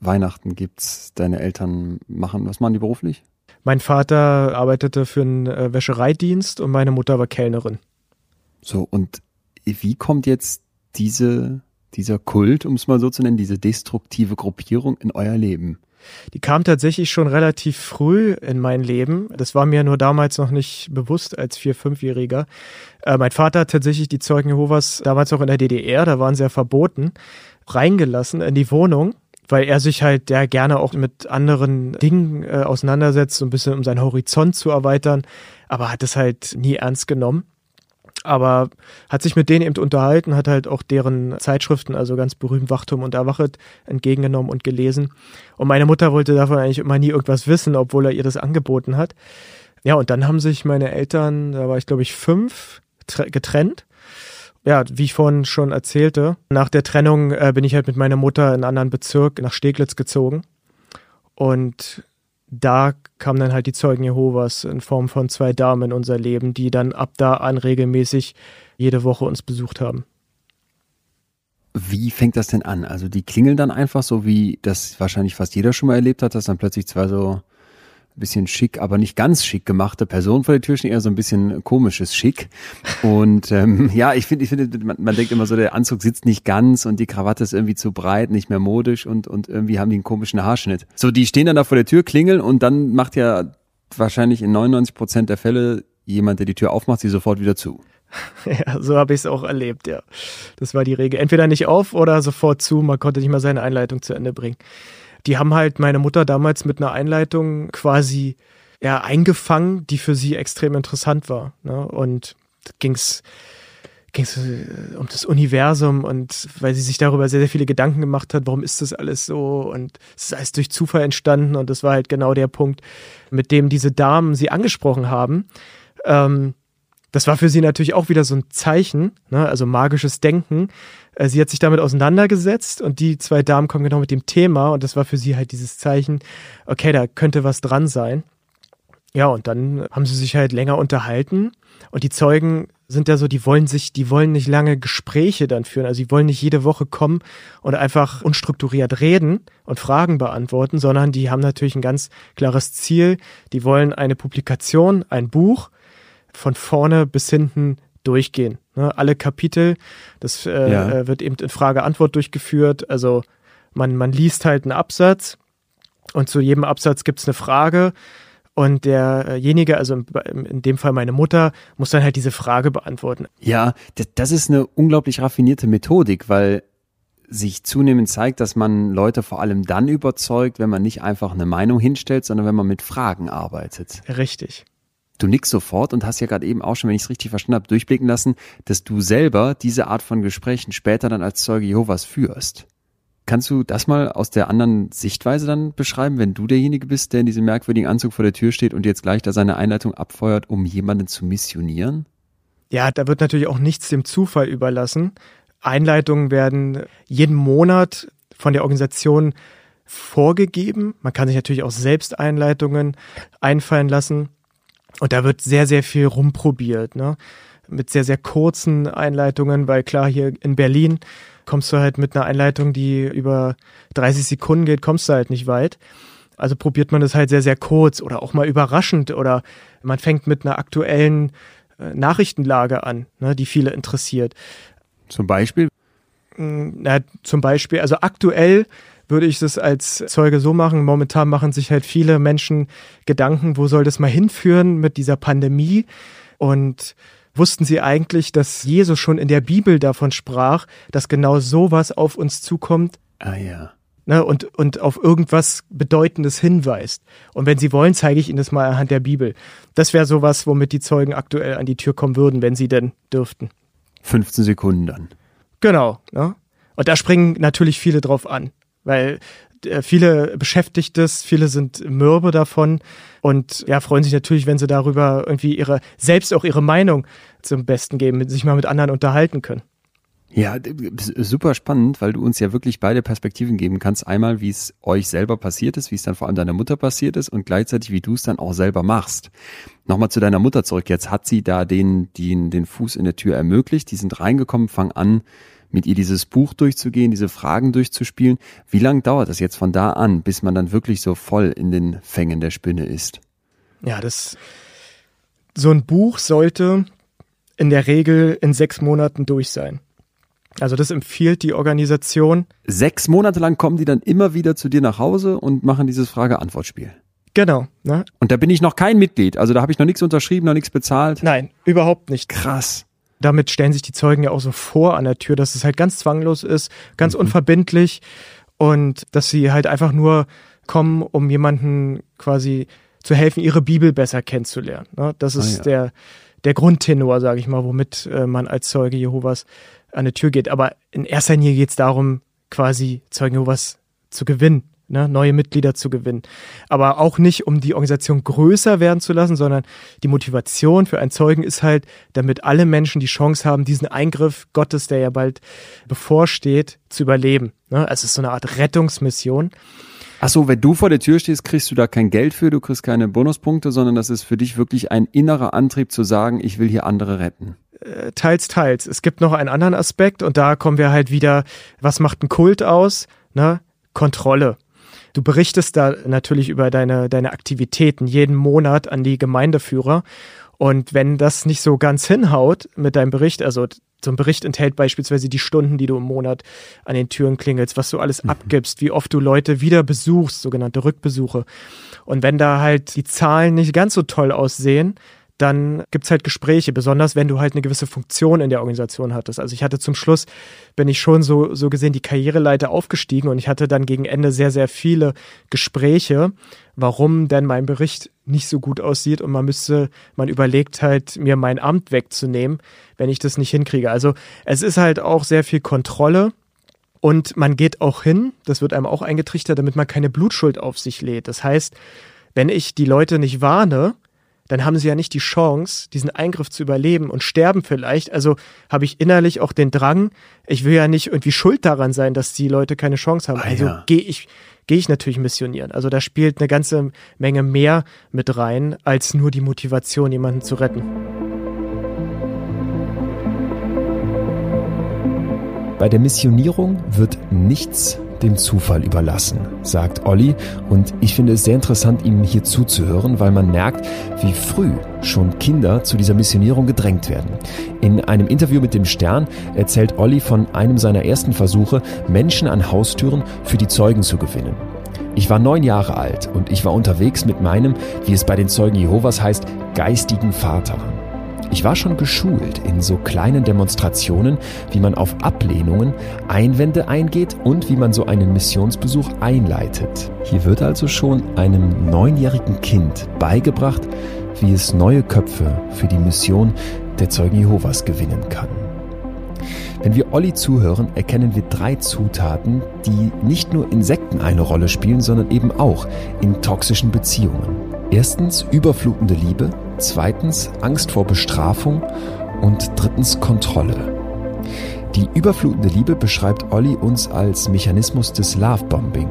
Weihnachten gibt's, deine Eltern machen, was machen die beruflich? Mein Vater arbeitete für einen äh, Wäschereidienst und meine Mutter war Kellnerin. So, und wie kommt jetzt diese, dieser Kult, um es mal so zu nennen, diese destruktive Gruppierung in euer Leben? Die kam tatsächlich schon relativ früh in mein Leben. Das war mir nur damals noch nicht bewusst als Vier-, Fünfjähriger. Äh, mein Vater hat tatsächlich die Zeugen Jehovas damals auch in der DDR, da waren sie ja verboten, reingelassen in die Wohnung weil er sich halt ja gerne auch mit anderen Dingen äh, auseinandersetzt, so ein bisschen um seinen Horizont zu erweitern, aber hat es halt nie ernst genommen. Aber hat sich mit denen eben unterhalten, hat halt auch deren Zeitschriften, also ganz berühmt Wachturm und Erwachet, entgegengenommen und gelesen. Und meine Mutter wollte davon eigentlich immer nie irgendwas wissen, obwohl er ihr das angeboten hat. Ja, und dann haben sich meine Eltern, da war ich glaube ich fünf, getrennt. Ja, wie ich vorhin schon erzählte, nach der Trennung äh, bin ich halt mit meiner Mutter in einen anderen Bezirk nach Steglitz gezogen. Und da kamen dann halt die Zeugen Jehovas in Form von zwei Damen in unser Leben, die dann ab da an regelmäßig jede Woche uns besucht haben. Wie fängt das denn an? Also die klingeln dann einfach so, wie das wahrscheinlich fast jeder schon mal erlebt hat, dass dann plötzlich zwei so bisschen schick, aber nicht ganz schick gemachte Person vor der Tür stehen, eher so ein bisschen komisches Schick. Und ähm, ja, ich finde, ich finde, man, man denkt immer so, der Anzug sitzt nicht ganz und die Krawatte ist irgendwie zu breit, nicht mehr modisch und, und irgendwie haben die einen komischen Haarschnitt. So, die stehen dann da vor der Tür, klingeln und dann macht ja wahrscheinlich in 99 Prozent der Fälle jemand, der die Tür aufmacht, sie sofort wieder zu. Ja, so habe ich es auch erlebt, ja. Das war die Regel. Entweder nicht auf oder sofort zu. Man konnte nicht mal seine Einleitung zu Ende bringen die haben halt meine Mutter damals mit einer Einleitung quasi ja, eingefangen, die für sie extrem interessant war. Ne? Und ging's ging's äh, um das Universum und weil sie sich darüber sehr, sehr viele Gedanken gemacht hat, warum ist das alles so und es ist alles durch Zufall entstanden und das war halt genau der Punkt, mit dem diese Damen sie angesprochen haben. Ähm, das war für sie natürlich auch wieder so ein Zeichen, ne? also magisches Denken. Äh, sie hat sich damit auseinandergesetzt und die zwei Damen kommen genau mit dem Thema und das war für sie halt dieses Zeichen, okay, da könnte was dran sein. Ja, und dann haben sie sich halt länger unterhalten und die Zeugen sind ja so, die wollen sich, die wollen nicht lange Gespräche dann führen. Also die wollen nicht jede Woche kommen und einfach unstrukturiert reden und Fragen beantworten, sondern die haben natürlich ein ganz klares Ziel. Die wollen eine Publikation, ein Buch von vorne bis hinten durchgehen. Ne? Alle Kapitel, das äh, ja. Äh, wird eben in Frage-Antwort durchgeführt. Also man, man liest halt einen Absatz und zu jedem Absatz gibt es eine Frage. Und derjenige, also in dem Fall meine Mutter, muss dann halt diese Frage beantworten. Ja, das ist eine unglaublich raffinierte Methodik, weil sich zunehmend zeigt, dass man Leute vor allem dann überzeugt, wenn man nicht einfach eine Meinung hinstellt, sondern wenn man mit Fragen arbeitet. Richtig. Du nickst sofort und hast ja gerade eben auch schon, wenn ich es richtig verstanden habe, durchblicken lassen, dass du selber diese Art von Gesprächen später dann als Zeuge Jehovas führst. Kannst du das mal aus der anderen Sichtweise dann beschreiben, wenn du derjenige bist, der in diesem merkwürdigen Anzug vor der Tür steht und jetzt gleich da seine Einleitung abfeuert, um jemanden zu missionieren? Ja, da wird natürlich auch nichts dem Zufall überlassen. Einleitungen werden jeden Monat von der Organisation vorgegeben. Man kann sich natürlich auch selbst Einleitungen einfallen lassen. Und da wird sehr, sehr viel rumprobiert, ne? Mit sehr, sehr kurzen Einleitungen, weil klar, hier in Berlin kommst du halt mit einer Einleitung, die über 30 Sekunden geht, kommst du halt nicht weit. Also probiert man das halt sehr, sehr kurz oder auch mal überraschend oder man fängt mit einer aktuellen äh, Nachrichtenlage an, ne, die viele interessiert. Zum Beispiel? Hm, na, zum Beispiel, also aktuell würde ich es als Zeuge so machen. Momentan machen sich halt viele Menschen Gedanken, wo soll das mal hinführen mit dieser Pandemie? Und wussten sie eigentlich, dass Jesus schon in der Bibel davon sprach, dass genau sowas auf uns zukommt? Ah ja. Ne, und, und auf irgendwas Bedeutendes hinweist. Und wenn Sie wollen, zeige ich Ihnen das mal anhand der Bibel. Das wäre sowas, womit die Zeugen aktuell an die Tür kommen würden, wenn sie denn dürften. 15 Sekunden dann. Genau. Ne? Und da springen natürlich viele drauf an weil äh, viele beschäftigt es, viele sind mürbe davon und ja, freuen sich natürlich, wenn sie darüber irgendwie ihre, selbst auch ihre Meinung zum Besten geben, sich mal mit anderen unterhalten können. Ja, super spannend, weil du uns ja wirklich beide Perspektiven geben kannst. Einmal, wie es euch selber passiert ist, wie es dann vor allem deiner Mutter passiert ist und gleichzeitig, wie du es dann auch selber machst. Nochmal zu deiner Mutter zurück. Jetzt hat sie da den, den, den Fuß in der Tür ermöglicht. Die sind reingekommen, fangen an, mit ihr dieses Buch durchzugehen, diese Fragen durchzuspielen. Wie lange dauert das jetzt von da an, bis man dann wirklich so voll in den Fängen der Spinne ist? Ja, das so ein Buch sollte in der Regel in sechs Monaten durch sein. Also das empfiehlt die Organisation. Sechs Monate lang kommen die dann immer wieder zu dir nach Hause und machen dieses Frage-Antwort-Spiel. Genau. Ne? Und da bin ich noch kein Mitglied. Also da habe ich noch nichts unterschrieben, noch nichts bezahlt. Nein, überhaupt nicht. Krass damit stellen sich die Zeugen ja auch so vor an der Tür, dass es halt ganz zwanglos ist, ganz mhm. unverbindlich und dass sie halt einfach nur kommen, um jemanden quasi zu helfen, ihre Bibel besser kennenzulernen. Ne? Das ist ah, ja. der, der Grundtenor, sage ich mal, womit äh, man als Zeuge Jehovas an die Tür geht. Aber in erster Linie geht es darum, quasi Zeugen Jehovas zu gewinnen, ne, neue Mitglieder zu gewinnen. Aber auch nicht, um die Organisation größer werden zu lassen, sondern die Motivation für einen Zeugen ist halt, damit alle Menschen die Chance haben, diesen Eingriff Gottes, der ja bald bevorsteht, zu überleben. Ne? Also es ist so eine Art Rettungsmission. Ach so, wenn du vor der Tür stehst, kriegst du da kein Geld für, du kriegst keine Bonuspunkte, sondern das ist für dich wirklich ein innerer Antrieb zu sagen, ich will hier andere retten. Äh, teils, teils. Es gibt noch einen anderen Aspekt und da kommen wir halt wieder, was macht ein Kult aus? Ne? Kontrolle. Du berichtest da natürlich über deine, deine Aktivitäten jeden Monat an die Gemeindeführer. Und wenn das nicht so ganz hinhaut mit deinem Bericht, also so ein Bericht enthält beispielsweise die Stunden, die du im Monat an den Türen klingelst, was du alles mhm. abgibst, wie oft du Leute wieder besuchst, sogenannte Rückbesuche. Und wenn da halt die Zahlen nicht ganz so toll aussehen, dann gibt's halt Gespräche, besonders wenn du halt eine gewisse Funktion in der Organisation hattest. Also ich hatte zum Schluss, bin ich schon so, so gesehen die Karriereleiter aufgestiegen und ich hatte dann gegen Ende sehr, sehr viele Gespräche, warum denn mein Bericht nicht so gut aussieht und man müsste, man überlegt halt, mir mein Amt wegzunehmen, wenn ich das nicht hinkriege. Also es ist halt auch sehr viel Kontrolle. Und man geht auch hin, das wird einem auch eingetrichtert, damit man keine Blutschuld auf sich lädt. Das heißt, wenn ich die Leute nicht warne, dann haben sie ja nicht die Chance, diesen Eingriff zu überleben und sterben vielleicht. Also habe ich innerlich auch den Drang, ich will ja nicht irgendwie schuld daran sein, dass die Leute keine Chance haben. Ah, also ja. gehe ich, gehe ich natürlich missionieren. Also da spielt eine ganze Menge mehr mit rein, als nur die Motivation, jemanden zu retten. Bei der Missionierung wird nichts dem Zufall überlassen, sagt Olli. Und ich finde es sehr interessant, ihm hier zuzuhören, weil man merkt, wie früh schon Kinder zu dieser Missionierung gedrängt werden. In einem Interview mit dem Stern erzählt Olli von einem seiner ersten Versuche, Menschen an Haustüren für die Zeugen zu gewinnen. Ich war neun Jahre alt und ich war unterwegs mit meinem, wie es bei den Zeugen Jehovas heißt, geistigen Vater. Ich war schon geschult in so kleinen Demonstrationen, wie man auf Ablehnungen, Einwände eingeht und wie man so einen Missionsbesuch einleitet. Hier wird also schon einem neunjährigen Kind beigebracht, wie es neue Köpfe für die Mission der Zeugen Jehovas gewinnen kann. Wenn wir Olli zuhören, erkennen wir drei Zutaten, die nicht nur in Sekten eine Rolle spielen, sondern eben auch in toxischen Beziehungen. Erstens überflutende Liebe, zweitens Angst vor Bestrafung und drittens Kontrolle. Die überflutende Liebe beschreibt Olli uns als Mechanismus des Lovebombing.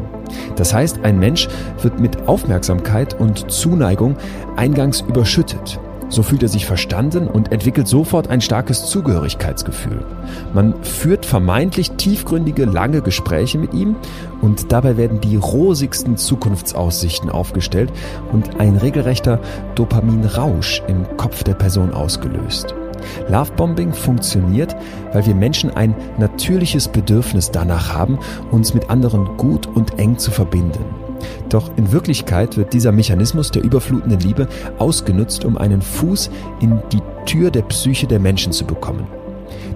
Das heißt, ein Mensch wird mit Aufmerksamkeit und Zuneigung eingangs überschüttet. So fühlt er sich verstanden und entwickelt sofort ein starkes Zugehörigkeitsgefühl. Man führt vermeintlich tiefgründige, lange Gespräche mit ihm und dabei werden die rosigsten Zukunftsaussichten aufgestellt und ein regelrechter Dopaminrausch im Kopf der Person ausgelöst. Lovebombing funktioniert, weil wir Menschen ein natürliches Bedürfnis danach haben, uns mit anderen gut und eng zu verbinden. Doch in Wirklichkeit wird dieser Mechanismus der überflutenden Liebe ausgenutzt, um einen Fuß in die Tür der Psyche der Menschen zu bekommen.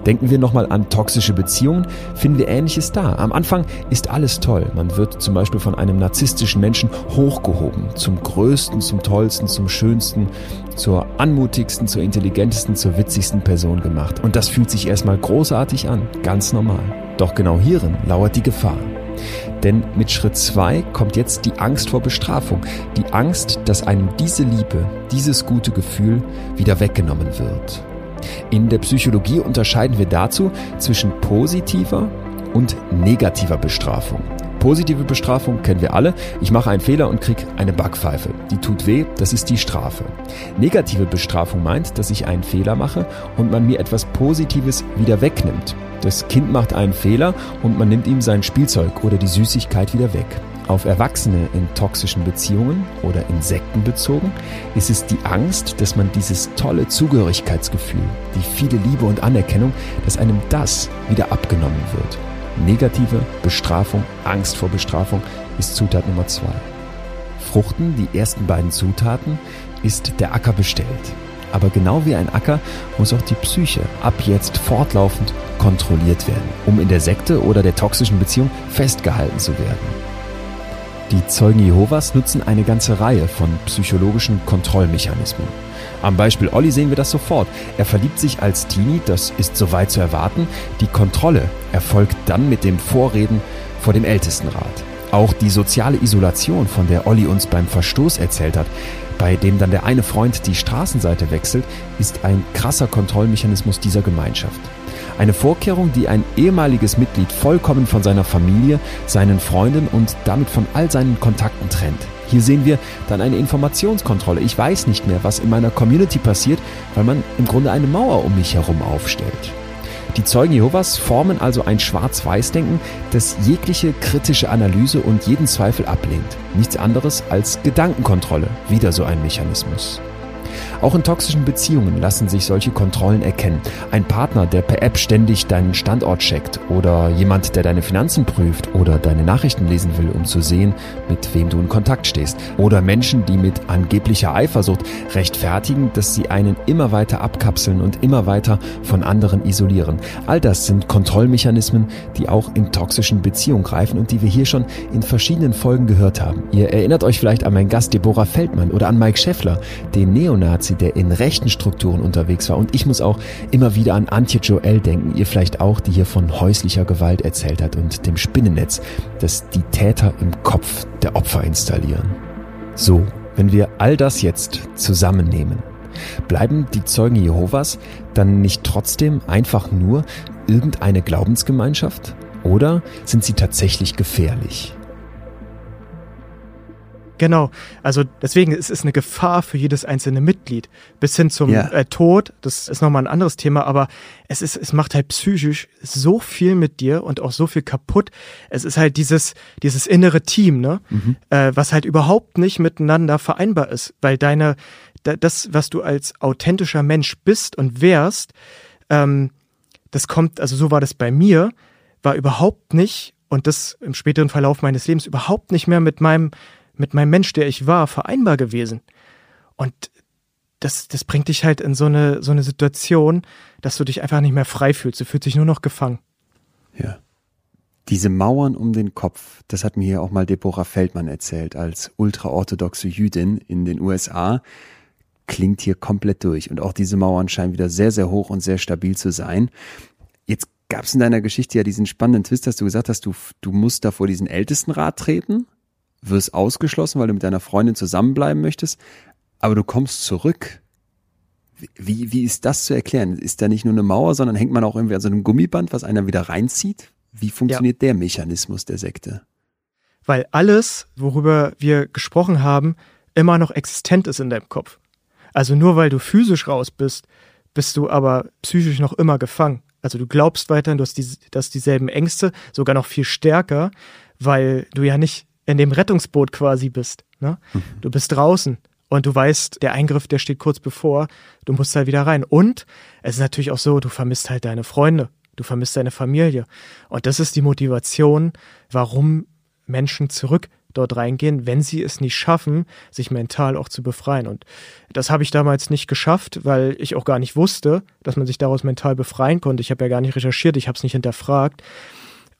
Denken wir nochmal an toxische Beziehungen, finden wir Ähnliches da. Am Anfang ist alles toll. Man wird zum Beispiel von einem narzisstischen Menschen hochgehoben. Zum Größten, zum Tollsten, zum Schönsten, zur anmutigsten, zur intelligentesten, zur witzigsten Person gemacht. Und das fühlt sich erstmal großartig an. Ganz normal. Doch genau hierin lauert die Gefahr. Denn mit Schritt zwei kommt jetzt die Angst vor Bestrafung. Die Angst, dass einem diese Liebe, dieses gute Gefühl wieder weggenommen wird. In der Psychologie unterscheiden wir dazu zwischen positiver und negativer Bestrafung. Positive Bestrafung kennen wir alle. Ich mache einen Fehler und krieg eine Backpfeife. Die tut weh, das ist die Strafe. Negative Bestrafung meint, dass ich einen Fehler mache und man mir etwas Positives wieder wegnimmt. Das Kind macht einen Fehler und man nimmt ihm sein Spielzeug oder die Süßigkeit wieder weg. Auf Erwachsene in toxischen Beziehungen oder Insekten bezogen ist es die Angst, dass man dieses tolle Zugehörigkeitsgefühl, die viele Liebe und Anerkennung, dass einem das wieder abgenommen wird. Negative Bestrafung, Angst vor Bestrafung ist Zutat Nummer zwei. Fruchten, die ersten beiden Zutaten, ist der Acker bestellt. Aber genau wie ein Acker muss auch die Psyche ab jetzt fortlaufend kontrolliert werden, um in der Sekte oder der toxischen Beziehung festgehalten zu werden. Die Zeugen Jehovas nutzen eine ganze Reihe von psychologischen Kontrollmechanismen. Am Beispiel Olli sehen wir das sofort. Er verliebt sich als Teenie, das ist soweit zu erwarten. Die Kontrolle erfolgt dann mit dem Vorreden vor dem Ältestenrat. Auch die soziale Isolation, von der Olli uns beim Verstoß erzählt hat, bei dem dann der eine Freund die Straßenseite wechselt, ist ein krasser Kontrollmechanismus dieser Gemeinschaft. Eine Vorkehrung, die ein ehemaliges Mitglied vollkommen von seiner Familie, seinen Freunden und damit von all seinen Kontakten trennt. Hier sehen wir dann eine Informationskontrolle. Ich weiß nicht mehr, was in meiner Community passiert, weil man im Grunde eine Mauer um mich herum aufstellt. Die Zeugen Jehovas formen also ein Schwarz-Weiß-Denken, das jegliche kritische Analyse und jeden Zweifel ablehnt. Nichts anderes als Gedankenkontrolle, wieder so ein Mechanismus. Auch in toxischen Beziehungen lassen sich solche Kontrollen erkennen. Ein Partner, der per App ständig deinen Standort checkt oder jemand, der deine Finanzen prüft oder deine Nachrichten lesen will, um zu sehen, mit wem du in Kontakt stehst. Oder Menschen, die mit angeblicher Eifersucht rechtfertigen, dass sie einen immer weiter abkapseln und immer weiter von anderen isolieren. All das sind Kontrollmechanismen, die auch in toxischen Beziehungen greifen und die wir hier schon in verschiedenen Folgen gehört haben. Ihr erinnert euch vielleicht an meinen Gast Deborah Feldmann oder an Mike Scheffler, den Neonazi Nazi, der in rechten Strukturen unterwegs war. Und ich muss auch immer wieder an Antje Joel denken, ihr vielleicht auch, die hier von häuslicher Gewalt erzählt hat und dem Spinnennetz, das die Täter im Kopf der Opfer installieren. So, wenn wir all das jetzt zusammennehmen, bleiben die Zeugen Jehovas dann nicht trotzdem einfach nur irgendeine Glaubensgemeinschaft? Oder sind sie tatsächlich gefährlich? Genau, also deswegen ist es eine Gefahr für jedes einzelne Mitglied. Bis hin zum ja. äh, Tod, das ist nochmal ein anderes Thema, aber es ist, es macht halt psychisch so viel mit dir und auch so viel kaputt. Es ist halt dieses, dieses innere Team, ne? Mhm. Äh, was halt überhaupt nicht miteinander vereinbar ist, weil deine, das, was du als authentischer Mensch bist und wärst, ähm, das kommt, also so war das bei mir, war überhaupt nicht und das im späteren Verlauf meines Lebens überhaupt nicht mehr mit meinem mit meinem Mensch, der ich war, vereinbar gewesen. Und das, das bringt dich halt in so eine, so eine Situation, dass du dich einfach nicht mehr frei fühlst. Du fühlst dich nur noch gefangen. Ja. Diese Mauern um den Kopf, das hat mir hier auch mal Deborah Feldmann erzählt, als ultraorthodoxe Jüdin in den USA, klingt hier komplett durch. Und auch diese Mauern scheinen wieder sehr, sehr hoch und sehr stabil zu sein. Jetzt gab es in deiner Geschichte ja diesen spannenden Twist, dass du gesagt hast, du, du musst da vor diesen Ältestenrat treten wirst ausgeschlossen, weil du mit deiner Freundin zusammenbleiben möchtest, aber du kommst zurück. Wie, wie ist das zu erklären? Ist da nicht nur eine Mauer, sondern hängt man auch irgendwie an so einem Gummiband, was einer wieder reinzieht? Wie funktioniert ja. der Mechanismus der Sekte? Weil alles, worüber wir gesprochen haben, immer noch existent ist in deinem Kopf. Also nur weil du physisch raus bist, bist du aber psychisch noch immer gefangen. Also du glaubst weiterhin, du hast, die, du hast dieselben Ängste, sogar noch viel stärker, weil du ja nicht in dem Rettungsboot quasi bist. Ne? Mhm. Du bist draußen und du weißt, der Eingriff, der steht kurz bevor, du musst halt wieder rein. Und es ist natürlich auch so, du vermisst halt deine Freunde, du vermisst deine Familie. Und das ist die Motivation, warum Menschen zurück dort reingehen, wenn sie es nicht schaffen, sich mental auch zu befreien. Und das habe ich damals nicht geschafft, weil ich auch gar nicht wusste, dass man sich daraus mental befreien konnte. Ich habe ja gar nicht recherchiert, ich habe es nicht hinterfragt.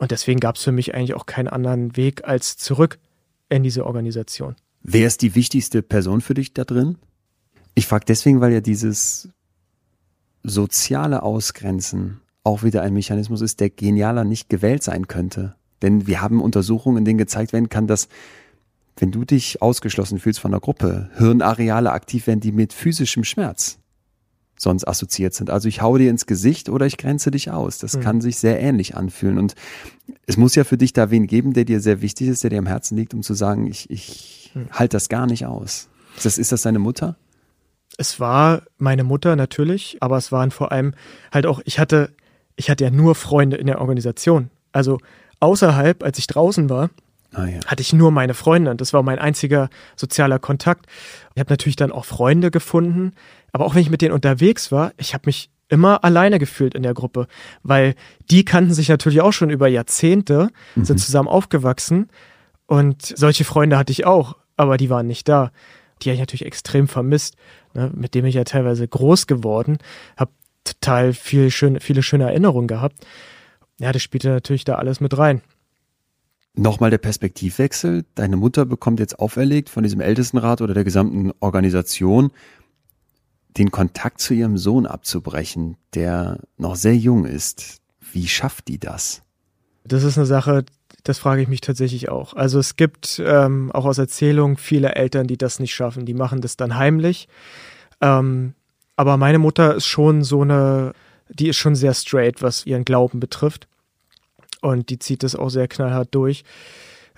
Und deswegen gab es für mich eigentlich auch keinen anderen Weg als zurück in diese Organisation. Wer ist die wichtigste Person für dich da drin? Ich frage deswegen, weil ja dieses soziale Ausgrenzen auch wieder ein Mechanismus ist, der genialer nicht gewählt sein könnte. Denn wir haben Untersuchungen, in denen gezeigt werden kann, dass wenn du dich ausgeschlossen fühlst von der Gruppe, Hirnareale aktiv werden, die mit physischem Schmerz sonst assoziiert sind. Also ich hau dir ins Gesicht oder ich grenze dich aus. Das mhm. kann sich sehr ähnlich anfühlen. Und es muss ja für dich da wen geben, der dir sehr wichtig ist, der dir am Herzen liegt, um zu sagen, ich, ich mhm. halte das gar nicht aus. Ist das, ist das deine Mutter? Es war meine Mutter natürlich, aber es waren vor allem halt auch, ich hatte, ich hatte ja nur Freunde in der Organisation. Also außerhalb, als ich draußen war, Ah, ja. hatte ich nur meine Freunde und das war mein einziger sozialer Kontakt. Ich habe natürlich dann auch Freunde gefunden, aber auch wenn ich mit denen unterwegs war, ich habe mich immer alleine gefühlt in der Gruppe, weil die kannten sich natürlich auch schon über Jahrzehnte, mhm. sind zusammen aufgewachsen und solche Freunde hatte ich auch, aber die waren nicht da. Die habe ich natürlich extrem vermisst, ne, mit dem ich ja teilweise groß geworden, habe total viel schön, viele schöne Erinnerungen gehabt. Ja, das spielte natürlich da alles mit rein. Nochmal der Perspektivwechsel. Deine Mutter bekommt jetzt auferlegt von diesem Ältestenrat oder der gesamten Organisation, den Kontakt zu ihrem Sohn abzubrechen, der noch sehr jung ist. Wie schafft die das? Das ist eine Sache, das frage ich mich tatsächlich auch. Also es gibt ähm, auch aus Erzählungen viele Eltern, die das nicht schaffen. Die machen das dann heimlich. Ähm, aber meine Mutter ist schon so eine, die ist schon sehr straight, was ihren Glauben betrifft. Und die zieht das auch sehr knallhart durch.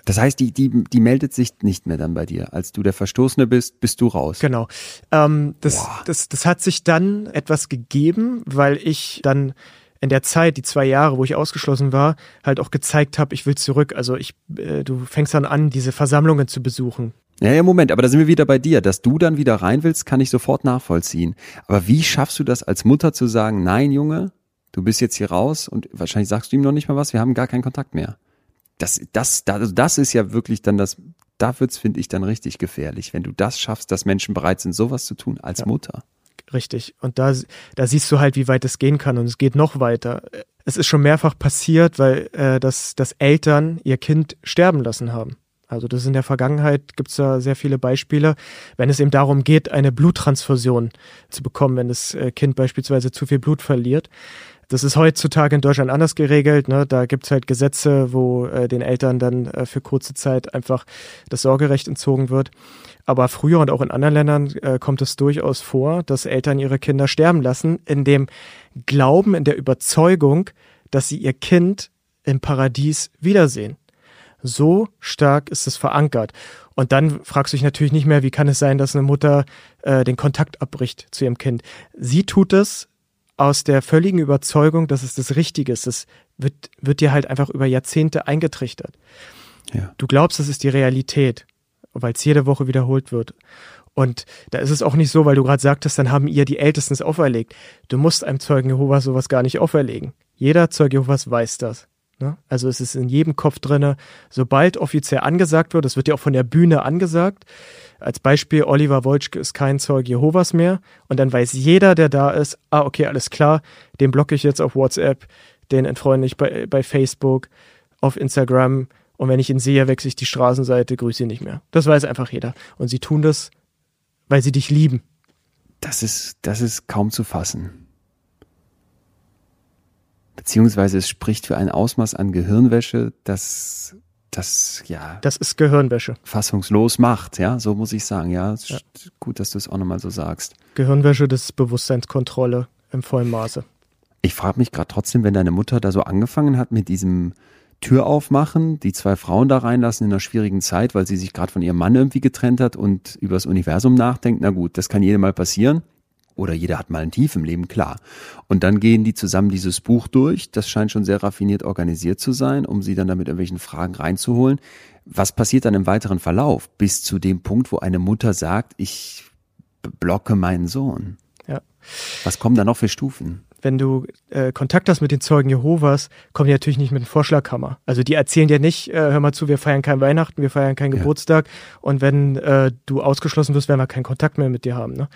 Das heißt, die, die, die meldet sich nicht mehr dann bei dir. Als du der Verstoßene bist, bist du raus. Genau. Ähm, das, das, das hat sich dann etwas gegeben, weil ich dann in der Zeit, die zwei Jahre, wo ich ausgeschlossen war, halt auch gezeigt habe, ich will zurück. Also ich, äh, du fängst dann an, diese Versammlungen zu besuchen. Ja, ja, Moment, aber da sind wir wieder bei dir. Dass du dann wieder rein willst, kann ich sofort nachvollziehen. Aber wie schaffst du das als Mutter zu sagen, nein, Junge, du bist jetzt hier raus und wahrscheinlich sagst du ihm noch nicht mal was, wir haben gar keinen Kontakt mehr das, das, das, das ist ja wirklich dann das, da wird's, finde ich, dann richtig gefährlich, wenn du das schaffst, dass Menschen bereit sind, sowas zu tun als ja. Mutter. Richtig. Und da, da siehst du halt, wie weit es gehen kann. Und es geht noch weiter. Es ist schon mehrfach passiert, weil äh, das, dass Eltern ihr Kind sterben lassen haben. Also das ist in der Vergangenheit gibt's da sehr viele Beispiele, wenn es eben darum geht, eine Bluttransfusion zu bekommen, wenn das äh, Kind beispielsweise zu viel Blut verliert. Das ist heutzutage in Deutschland anders geregelt. Ne? Da gibt's halt Gesetze, wo äh, den Eltern dann äh, für kurze Zeit einfach das Sorgerecht entzogen wird. Aber früher und auch in anderen Ländern äh, kommt es durchaus vor, dass Eltern ihre Kinder sterben lassen, in dem Glauben, in der Überzeugung, dass sie ihr Kind im Paradies wiedersehen. So stark ist es verankert. Und dann fragst du dich natürlich nicht mehr, wie kann es sein, dass eine Mutter äh, den Kontakt abbricht zu ihrem Kind. Sie tut es, aus der völligen Überzeugung, dass es das Richtige ist. Das wird, wird dir halt einfach über Jahrzehnte eingetrichtert. Ja. Du glaubst, das ist die Realität, weil es jede Woche wiederholt wird. Und da ist es auch nicht so, weil du gerade sagtest, dann haben ihr die Ältesten es auferlegt. Du musst einem Zeugen Jehovas sowas gar nicht auferlegen. Jeder Zeuge Jehovas weiß das. Ne? Also es ist in jedem Kopf drinne, sobald offiziell angesagt wird, das wird ja auch von der Bühne angesagt, als Beispiel, Oliver Wolschke ist kein Zeuge Jehovas mehr. Und dann weiß jeder, der da ist, ah, okay, alles klar, den blocke ich jetzt auf WhatsApp, den entfreunde ich bei, bei Facebook, auf Instagram. Und wenn ich ihn sehe, wechsle ich die Straßenseite, grüße ihn nicht mehr. Das weiß einfach jeder. Und sie tun das, weil sie dich lieben. Das ist, das ist kaum zu fassen. Beziehungsweise es spricht für ein Ausmaß an Gehirnwäsche, das das ja das ist Gehirnwäsche. fassungslos macht ja so muss ich sagen ja, ja. gut dass du es auch nochmal so sagst. Gehirnwäsche das ist Bewusstseinskontrolle im vollen Maße. Ich frage mich gerade trotzdem wenn deine Mutter da so angefangen hat mit diesem Tür aufmachen die zwei Frauen da reinlassen in einer schwierigen Zeit weil sie sich gerade von ihrem Mann irgendwie getrennt hat und über das Universum nachdenkt na gut das kann jedem mal passieren oder jeder hat mal ein Tief im Leben, klar. Und dann gehen die zusammen dieses Buch durch. Das scheint schon sehr raffiniert organisiert zu sein, um sie dann damit irgendwelchen Fragen reinzuholen. Was passiert dann im weiteren Verlauf bis zu dem Punkt, wo eine Mutter sagt, ich blocke meinen Sohn? Ja. Was kommen da noch für Stufen? wenn du äh, Kontakt hast mit den Zeugen Jehovas, kommen die natürlich nicht mit dem Vorschlaghammer. Also die erzählen dir nicht, äh, hör mal zu, wir feiern kein Weihnachten, wir feiern keinen ja. Geburtstag und wenn äh, du ausgeschlossen wirst, werden wir keinen Kontakt mehr mit dir haben. Ne?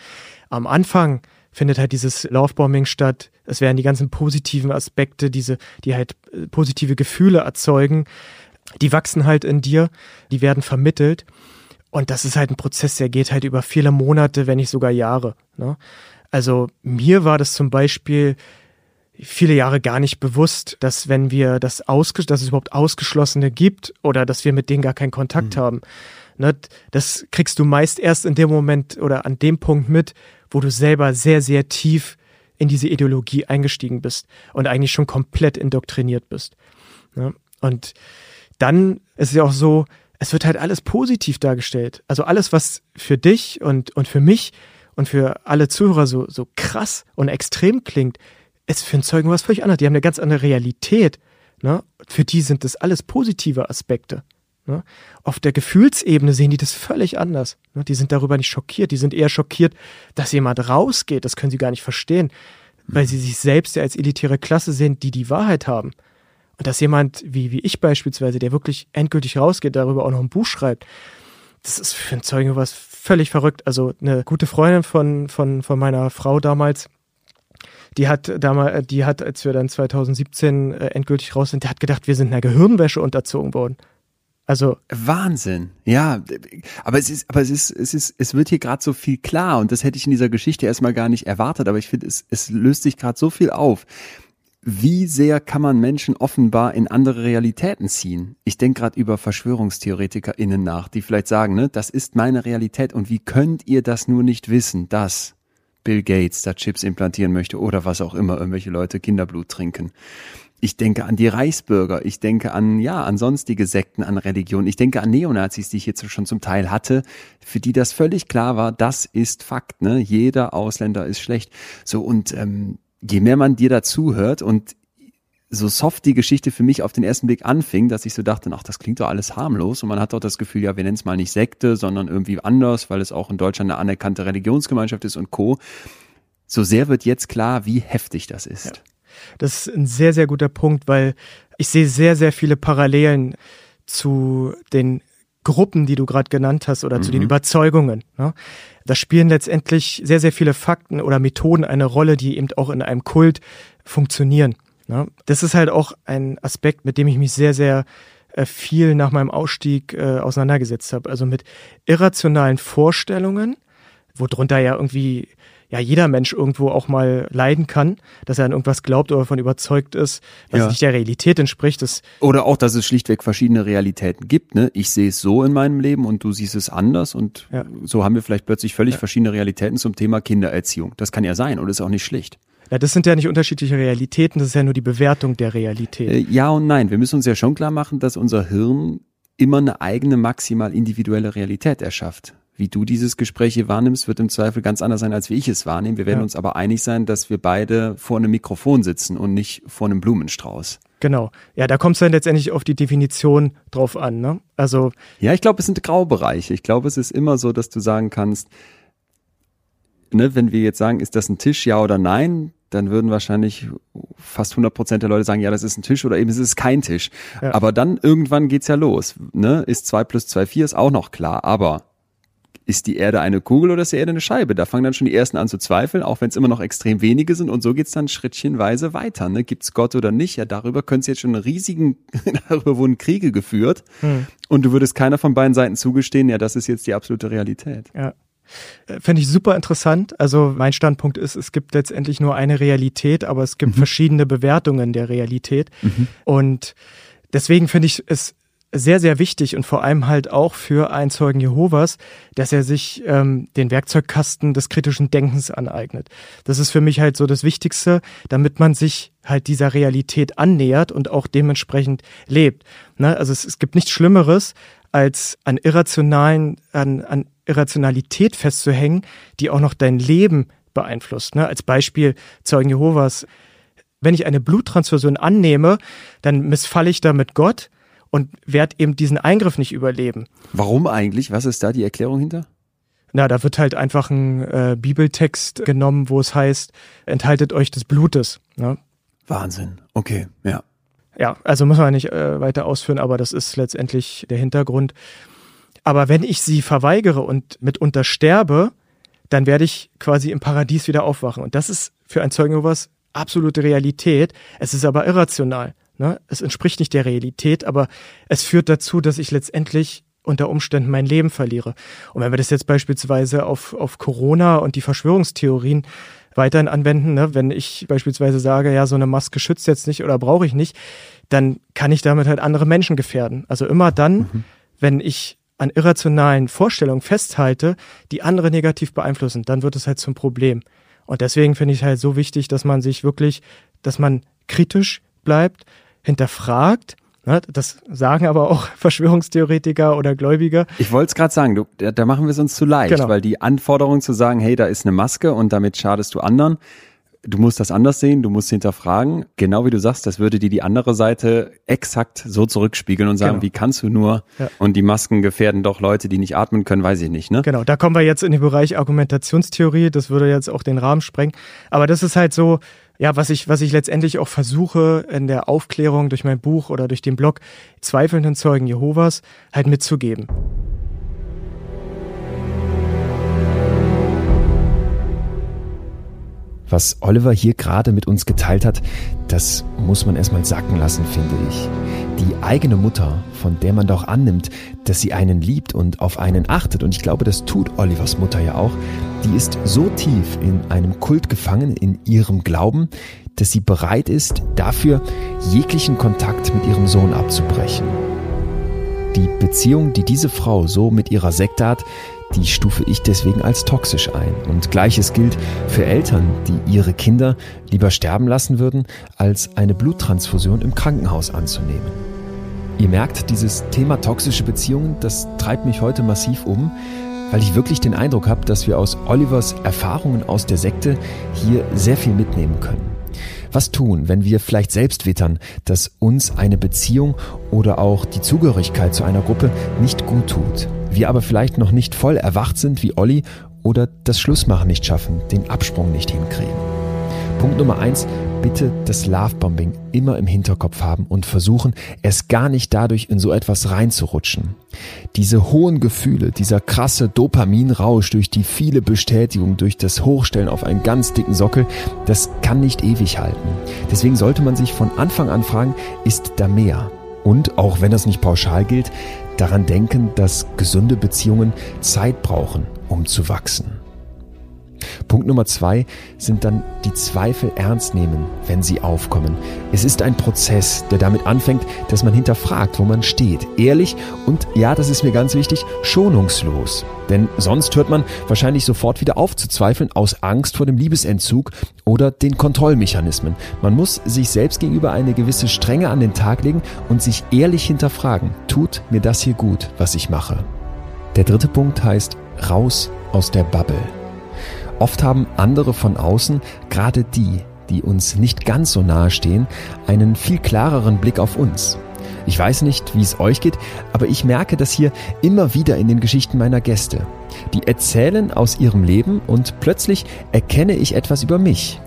Am Anfang findet halt dieses Lovebombing statt. Es werden die ganzen positiven Aspekte, diese, die halt äh, positive Gefühle erzeugen, die wachsen halt in dir, die werden vermittelt. Und das ist halt ein Prozess, der geht halt über viele Monate, wenn nicht sogar Jahre. Ne? Also mir war das zum Beispiel viele Jahre gar nicht bewusst, dass wenn wir das ausges dass es überhaupt Ausgeschlossene gibt oder dass wir mit denen gar keinen Kontakt mhm. haben. Ne? Das kriegst du meist erst in dem Moment oder an dem Punkt mit, wo du selber sehr, sehr tief in diese Ideologie eingestiegen bist und eigentlich schon komplett indoktriniert bist. Ne? Und dann ist es ja auch so, es wird halt alles positiv dargestellt. Also alles, was für dich und, und für mich und für alle Zuhörer so, so krass und extrem klingt, ist für einen Zeugen was völlig anderes. Die haben eine ganz andere Realität. Ne? Für die sind das alles positive Aspekte. Ne? Auf der Gefühlsebene sehen die das völlig anders. Ne? Die sind darüber nicht schockiert. Die sind eher schockiert, dass jemand rausgeht. Das können sie gar nicht verstehen, weil sie sich selbst ja als elitäre Klasse sehen, die die Wahrheit haben. Und dass jemand wie, wie ich beispielsweise, der wirklich endgültig rausgeht, darüber auch noch ein Buch schreibt, das ist für einen Zeugen was völlig verrückt. Also eine gute Freundin von, von, von meiner Frau damals, die hat damals, die hat, als wir dann 2017 äh, endgültig raus sind, die hat gedacht, wir sind einer Gehirnwäsche unterzogen worden. Also Wahnsinn, ja. Aber es ist, aber es ist, es ist, es wird hier gerade so viel klar und das hätte ich in dieser Geschichte erstmal gar nicht erwartet. Aber ich finde, es, es löst sich gerade so viel auf. Wie sehr kann man Menschen offenbar in andere Realitäten ziehen? Ich denke gerade über VerschwörungstheoretikerInnen nach, die vielleicht sagen, ne, das ist meine Realität und wie könnt ihr das nur nicht wissen, dass Bill Gates da Chips implantieren möchte oder was auch immer, irgendwelche Leute Kinderblut trinken. Ich denke an die Reichsbürger, ich denke an, ja, an sonstige Sekten, an Religion, ich denke an Neonazis, die ich jetzt schon zum Teil hatte, für die das völlig klar war, das ist Fakt, ne? Jeder Ausländer ist schlecht. So, und ähm, je mehr man dir dazu hört und so soft die Geschichte für mich auf den ersten Blick anfing, dass ich so dachte, ach, das klingt doch alles harmlos. Und man hat doch das Gefühl, ja, wir nennen es mal nicht Sekte, sondern irgendwie anders, weil es auch in Deutschland eine anerkannte Religionsgemeinschaft ist und Co. So sehr wird jetzt klar, wie heftig das ist. Ja. Das ist ein sehr, sehr guter Punkt, weil ich sehe sehr, sehr viele Parallelen zu den Gruppen, die du gerade genannt hast, oder mhm. zu den mhm. Überzeugungen. Ne? Da spielen letztendlich sehr, sehr viele Fakten oder Methoden eine Rolle, die eben auch in einem Kult funktionieren. Ne? Das ist halt auch ein Aspekt, mit dem ich mich sehr, sehr äh, viel nach meinem Ausstieg äh, auseinandergesetzt habe. Also mit irrationalen Vorstellungen, worunter ja irgendwie ja jeder Mensch irgendwo auch mal leiden kann, dass er an irgendwas glaubt oder davon überzeugt ist, was ja. nicht der Realität entspricht. Das oder auch, dass es schlichtweg verschiedene Realitäten gibt. Ne? Ich sehe es so in meinem Leben und du siehst es anders und ja. so haben wir vielleicht plötzlich völlig ja. verschiedene Realitäten zum Thema Kindererziehung. Das kann ja sein und ist auch nicht schlicht. Ja, das sind ja nicht unterschiedliche Realitäten, das ist ja nur die Bewertung der Realität. Äh, ja und nein. Wir müssen uns ja schon klar machen, dass unser Hirn immer eine eigene maximal individuelle Realität erschafft. Wie du dieses Gespräch hier wahrnimmst, wird im Zweifel ganz anders sein, als wie ich es wahrnehme. Wir werden ja. uns aber einig sein, dass wir beide vor einem Mikrofon sitzen und nicht vor einem Blumenstrauß. Genau. Ja, da kommt es dann letztendlich auf die Definition drauf an. Ne? Also ja, ich glaube, es sind Graubereiche. Ich glaube, es ist immer so, dass du sagen kannst, ne, wenn wir jetzt sagen, ist das ein Tisch, ja oder nein, dann würden wahrscheinlich fast 100 Prozent der Leute sagen, ja, das ist ein Tisch oder eben es ist kein Tisch. Ja. Aber dann irgendwann geht's ja los. Ne? Ist zwei plus zwei vier ist auch noch klar. Aber ist die Erde eine Kugel oder ist die Erde eine Scheibe? Da fangen dann schon die Ersten an zu zweifeln, auch wenn es immer noch extrem wenige sind. Und so geht's dann schrittchenweise weiter. Ne? Gibt's Gott oder nicht? Ja, darüber können jetzt schon riesigen, darüber wurden Kriege geführt. Hm. Und du würdest keiner von beiden Seiten zugestehen, ja, das ist jetzt die absolute Realität. Ja. Äh, Finde ich super interessant. Also mein Standpunkt ist, es gibt letztendlich nur eine Realität, aber es gibt mhm. verschiedene Bewertungen der Realität. Mhm. Und deswegen finde ich es sehr, sehr wichtig und vor allem halt auch für einen Zeugen Jehovas, dass er sich ähm, den Werkzeugkasten des kritischen Denkens aneignet. Das ist für mich halt so das Wichtigste, damit man sich halt dieser Realität annähert und auch dementsprechend lebt. Ne? Also es, es gibt nichts Schlimmeres, als an irrationalen, an, an Irrationalität festzuhängen, die auch noch dein Leben beeinflusst. Ne? Als Beispiel Zeugen Jehovas. Wenn ich eine Bluttransfusion annehme, dann missfalle ich damit Gott und werde eben diesen Eingriff nicht überleben. Warum eigentlich? Was ist da die Erklärung hinter? Na, da wird halt einfach ein äh, Bibeltext genommen, wo es heißt, enthaltet euch des Blutes. Ne? Wahnsinn. Okay, ja. Ja, also muss man nicht äh, weiter ausführen, aber das ist letztendlich der Hintergrund. Aber wenn ich sie verweigere und mitunter sterbe, dann werde ich quasi im Paradies wieder aufwachen. Und das ist für ein Zeugen Jehovas absolute Realität. Es ist aber irrational. Ne? Es entspricht nicht der Realität, aber es führt dazu, dass ich letztendlich unter Umständen mein Leben verliere. Und wenn wir das jetzt beispielsweise auf, auf Corona und die Verschwörungstheorien weiterhin anwenden, ne? wenn ich beispielsweise sage, ja, so eine Maske schützt jetzt nicht oder brauche ich nicht, dann kann ich damit halt andere Menschen gefährden. Also immer dann, mhm. wenn ich an irrationalen Vorstellungen festhalte, die andere negativ beeinflussen, dann wird es halt zum Problem. Und deswegen finde ich es halt so wichtig, dass man sich wirklich, dass man kritisch bleibt, hinterfragt. Das sagen aber auch Verschwörungstheoretiker oder Gläubiger. Ich wollte es gerade sagen, du, da, da machen wir es uns zu leicht, genau. weil die Anforderung zu sagen, hey, da ist eine Maske und damit schadest du anderen, du musst das anders sehen, du musst hinterfragen. Genau wie du sagst, das würde dir die andere Seite exakt so zurückspiegeln und sagen, genau. wie kannst du nur? Ja. Und die Masken gefährden doch Leute, die nicht atmen können, weiß ich nicht, ne? Genau, da kommen wir jetzt in den Bereich Argumentationstheorie, das würde jetzt auch den Rahmen sprengen. Aber das ist halt so, ja, was ich, was ich letztendlich auch versuche in der Aufklärung durch mein Buch oder durch den Blog zweifelnden Zeugen Jehovas halt mitzugeben. Was Oliver hier gerade mit uns geteilt hat, das muss man erstmal sacken lassen, finde ich. Die eigene Mutter, von der man doch annimmt, dass sie einen liebt und auf einen achtet, und ich glaube, das tut Olivers Mutter ja auch, die ist so tief in einem Kult gefangen, in ihrem Glauben, dass sie bereit ist, dafür jeglichen Kontakt mit ihrem Sohn abzubrechen. Die Beziehung, die diese Frau so mit ihrer Sekte hat, die stufe ich deswegen als toxisch ein. Und gleiches gilt für Eltern, die ihre Kinder lieber sterben lassen würden, als eine Bluttransfusion im Krankenhaus anzunehmen. Ihr merkt, dieses Thema toxische Beziehungen, das treibt mich heute massiv um, weil ich wirklich den Eindruck habe, dass wir aus Olivers Erfahrungen aus der Sekte hier sehr viel mitnehmen können. Was tun, wenn wir vielleicht selbst wittern, dass uns eine Beziehung oder auch die Zugehörigkeit zu einer Gruppe nicht gut tut? Wir aber vielleicht noch nicht voll erwacht sind wie Olli oder das Schlussmachen nicht schaffen, den Absprung nicht hinkriegen. Punkt Nummer eins, bitte das Lovebombing immer im Hinterkopf haben und versuchen, es gar nicht dadurch in so etwas reinzurutschen. Diese hohen Gefühle, dieser krasse Dopaminrausch durch die viele Bestätigung, durch das Hochstellen auf einen ganz dicken Sockel, das kann nicht ewig halten. Deswegen sollte man sich von Anfang an fragen, ist da mehr? Und auch wenn das nicht pauschal gilt, daran denken, dass gesunde Beziehungen Zeit brauchen, um zu wachsen. Punkt Nummer zwei sind dann die Zweifel ernst nehmen, wenn sie aufkommen. Es ist ein Prozess, der damit anfängt, dass man hinterfragt, wo man steht. Ehrlich und, ja, das ist mir ganz wichtig, schonungslos. Denn sonst hört man wahrscheinlich sofort wieder auf zu zweifeln aus Angst vor dem Liebesentzug oder den Kontrollmechanismen. Man muss sich selbst gegenüber eine gewisse Strenge an den Tag legen und sich ehrlich hinterfragen, tut mir das hier gut, was ich mache? Der dritte Punkt heißt raus aus der Bubble. Oft haben andere von außen, gerade die, die uns nicht ganz so nahe stehen, einen viel klareren Blick auf uns. Ich weiß nicht, wie es euch geht, aber ich merke das hier immer wieder in den Geschichten meiner Gäste. Die erzählen aus ihrem Leben und plötzlich erkenne ich etwas über mich.